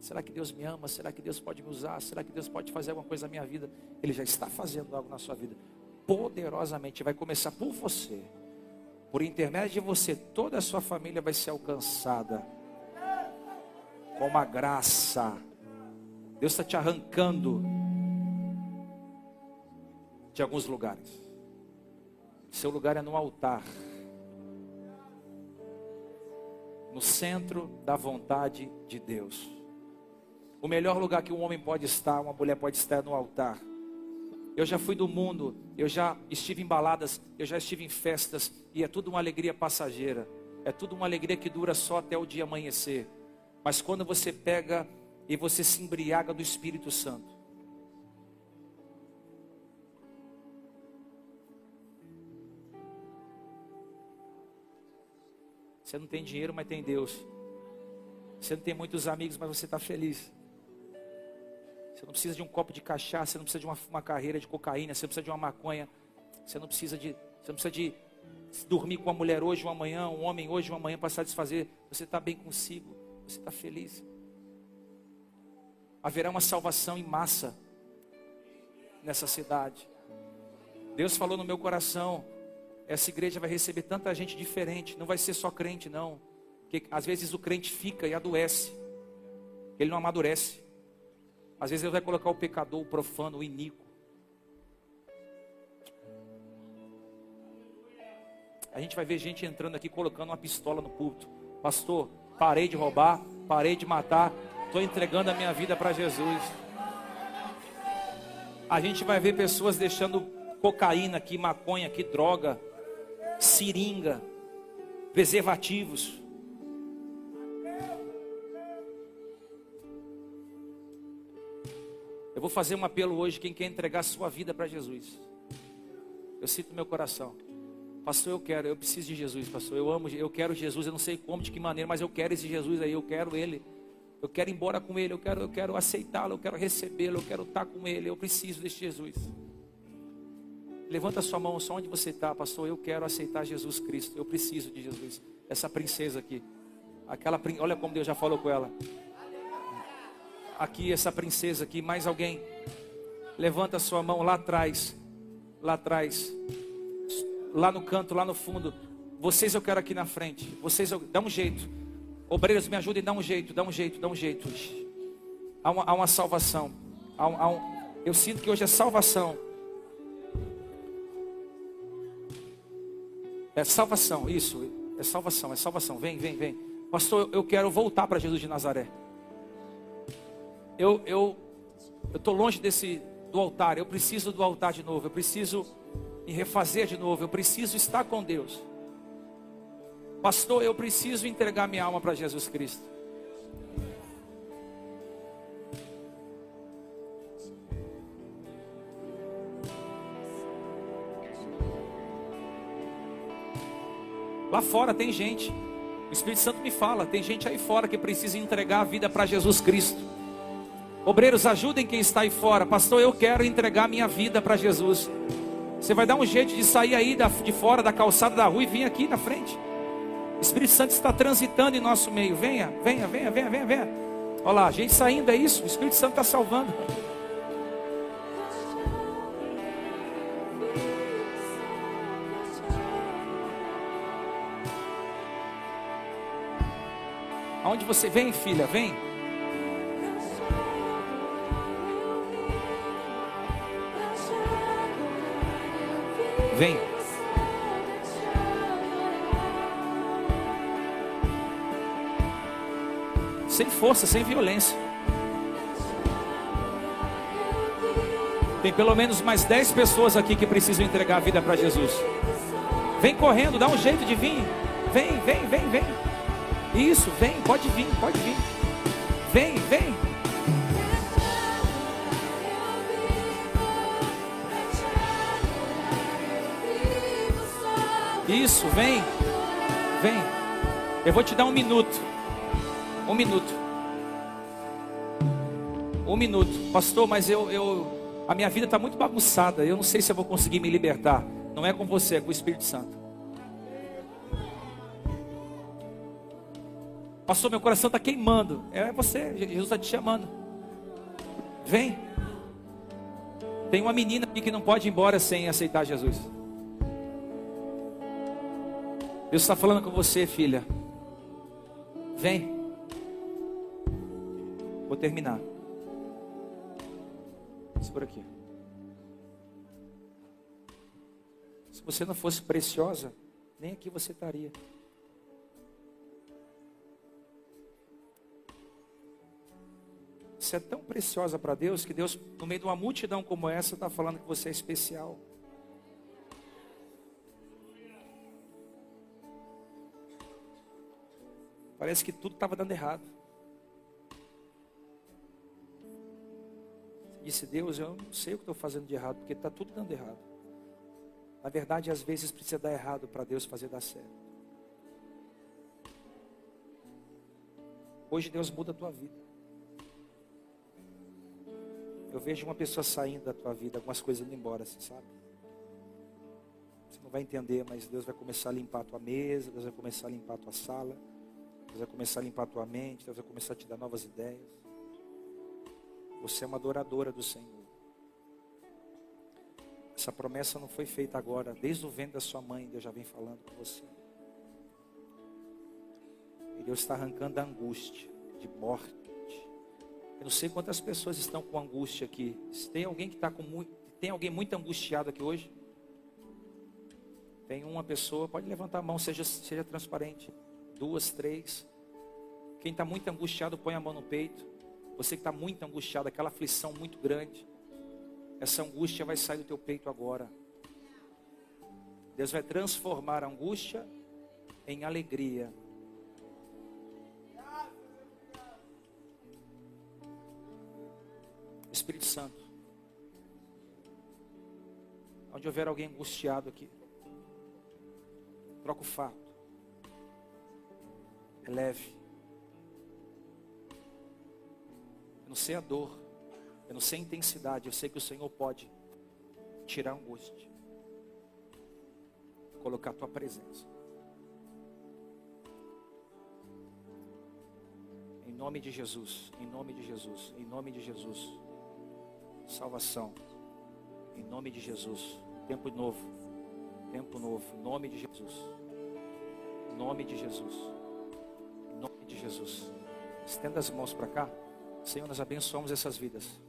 será que Deus me ama? Será que Deus pode me usar? Será que Deus pode fazer alguma coisa na minha vida? Ele já está fazendo algo na sua vida, poderosamente, vai começar por você. Por intermédio de você, toda a sua família vai ser alcançada com uma graça Deus está te arrancando de alguns lugares. Seu lugar é no altar, no centro da vontade de Deus. O melhor lugar que um homem pode estar, uma mulher pode estar é no altar. Eu já fui do mundo, eu já estive em baladas, eu já estive em festas, e é tudo uma alegria passageira. É tudo uma alegria que dura só até o dia amanhecer. Mas quando você pega e você se embriaga do Espírito Santo. Você não tem dinheiro, mas tem Deus. Você não tem muitos amigos, mas você está feliz. Você não precisa de um copo de cachaça, você não precisa de uma, uma, carreira de cocaína, você não precisa de uma maconha, você não precisa de, você não precisa de dormir com uma mulher hoje, uma manhã, um homem hoje, uma manhã para satisfazer. Você está bem consigo, você está feliz haverá uma salvação em massa nessa cidade. Deus falou no meu coração, essa igreja vai receber tanta gente diferente, não vai ser só crente não, que às vezes o crente fica e adoece, ele não amadurece. Às vezes ele vai colocar o pecador, o profano, o iníquo. A gente vai ver gente entrando aqui colocando uma pistola no púlpito. Pastor, parei de roubar, parei de matar, Estou entregando a minha vida para Jesus. A gente vai ver pessoas deixando cocaína aqui, maconha aqui, droga, seringa, preservativos. Eu vou fazer um apelo hoje, quem quer entregar sua vida para Jesus. Eu sinto meu coração. Pastor, eu quero, eu preciso de Jesus, pastor. Eu amo, eu quero Jesus, eu não sei como, de que maneira, mas eu quero esse Jesus aí, eu quero ele. Eu quero ir embora com Ele, eu quero, eu quero aceitá-lo, eu quero recebê-lo, eu quero estar com Ele, eu preciso deste Jesus. Levanta sua mão só onde você está, pastor. Eu quero aceitar Jesus Cristo, eu preciso de Jesus. Essa princesa aqui, aquela, olha como Deus já falou com ela. Aqui, essa princesa aqui, mais alguém. Levanta sua mão lá atrás, lá atrás, lá no canto, lá no fundo. Vocês eu quero aqui na frente. Vocês, eu, dá um jeito. Obreiros, me ajudem, dá um jeito, dá um jeito, dá um jeito. Há uma, há uma salvação. Há um, há um, eu sinto que hoje é salvação. É salvação, isso. É salvação, é salvação. Vem, vem, vem. Pastor, eu quero voltar para Jesus de Nazaré. Eu eu eu estou longe desse do altar. Eu preciso do altar de novo. Eu preciso me refazer de novo. Eu preciso estar com Deus. Pastor, eu preciso entregar minha alma para Jesus Cristo. Lá fora tem gente. O Espírito Santo me fala, tem gente aí fora que precisa entregar a vida para Jesus Cristo. Obreiros, ajudem quem está aí fora. Pastor, eu quero entregar minha vida para Jesus. Você vai dar um jeito de sair aí de fora da calçada da rua e vir aqui na frente. O Espírito Santo está transitando em nosso meio. Venha, venha, venha, venha, venha, venha. Olha lá, gente saindo, é isso. O Espírito Santo está salvando. Aonde você vem, filha? Vem. Vem. sem força, sem violência. Tem pelo menos mais 10 pessoas aqui que precisam entregar a vida para Jesus. Vem correndo, dá um jeito de vir. Vem, vem, vem, vem. Isso, vem, pode vir, pode vir. Vem, vem. Isso, vem. Vem. Eu vou te dar um minuto. Um minuto. Um minuto. Pastor, mas eu, eu a minha vida está muito bagunçada. Eu não sei se eu vou conseguir me libertar. Não é com você, é com o Espírito Santo. Pastor, meu coração está queimando. É você, Jesus está te chamando. Vem. Tem uma menina aqui que não pode ir embora sem aceitar Jesus. Deus está falando com você, filha. Vem. Vou terminar. Isso por aqui. Se você não fosse preciosa, nem aqui você estaria. Você é tão preciosa para Deus que Deus, no meio de uma multidão como essa, está falando que você é especial. Parece que tudo estava dando errado. Disse Deus, eu não sei o que estou fazendo de errado, porque está tudo dando errado. Na verdade, às vezes precisa dar errado para Deus fazer dar certo. Hoje Deus muda a tua vida. Eu vejo uma pessoa saindo da tua vida, algumas coisas indo embora, você sabe? Você não vai entender, mas Deus vai começar a limpar a tua mesa, Deus vai começar a limpar a tua sala, Deus vai começar a limpar a tua mente, Deus vai começar a te dar novas ideias. Você é uma adoradora do Senhor. Essa promessa não foi feita agora, desde o ventre da sua mãe, Deus já vem falando com você. E Deus está arrancando a angústia de morte. Eu não sei quantas pessoas estão com angústia aqui. Se tem alguém que está com muito, tem alguém muito angustiado aqui hoje? Tem uma pessoa, pode levantar a mão, seja, seja transparente. Duas, três. Quem está muito angustiado, põe a mão no peito. Você que está muito angustiado, aquela aflição muito grande. Essa angústia vai sair do teu peito agora. Deus vai transformar a angústia em alegria. Espírito Santo. Onde houver alguém angustiado aqui, troca o fato. É leve. não sei a dor, eu não sei a intensidade, eu sei que o Senhor pode tirar a angústia, colocar a tua presença. Em nome de Jesus, em nome de Jesus, em nome de Jesus. Salvação. Em nome de Jesus. Tempo novo. Tempo novo. Em nome de Jesus. Em nome de Jesus. Em nome de Jesus. Estenda as mãos para cá. Senhor, nós abençoamos essas vidas.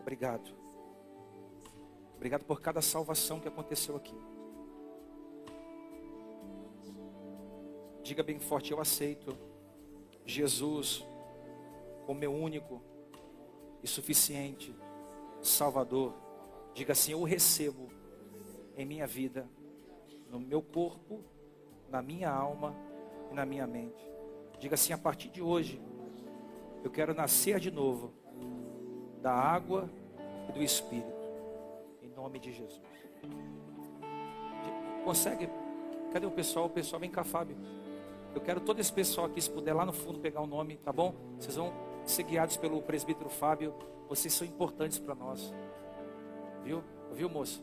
Obrigado. Obrigado por cada salvação que aconteceu aqui. Diga bem forte: Eu aceito Jesus como meu único e suficiente Salvador. Diga assim: Eu recebo em minha vida, no meu corpo, na minha alma e na minha mente. Diga assim: A partir de hoje, eu quero nascer de novo da água e do Espírito, em nome de Jesus. Consegue? Cadê o pessoal? O pessoal vem cá, Fábio. Eu quero todo esse pessoal aqui, se puder lá no fundo pegar o nome, tá bom? Vocês vão ser guiados pelo presbítero Fábio. Vocês são importantes para nós. Viu? Viu, moço?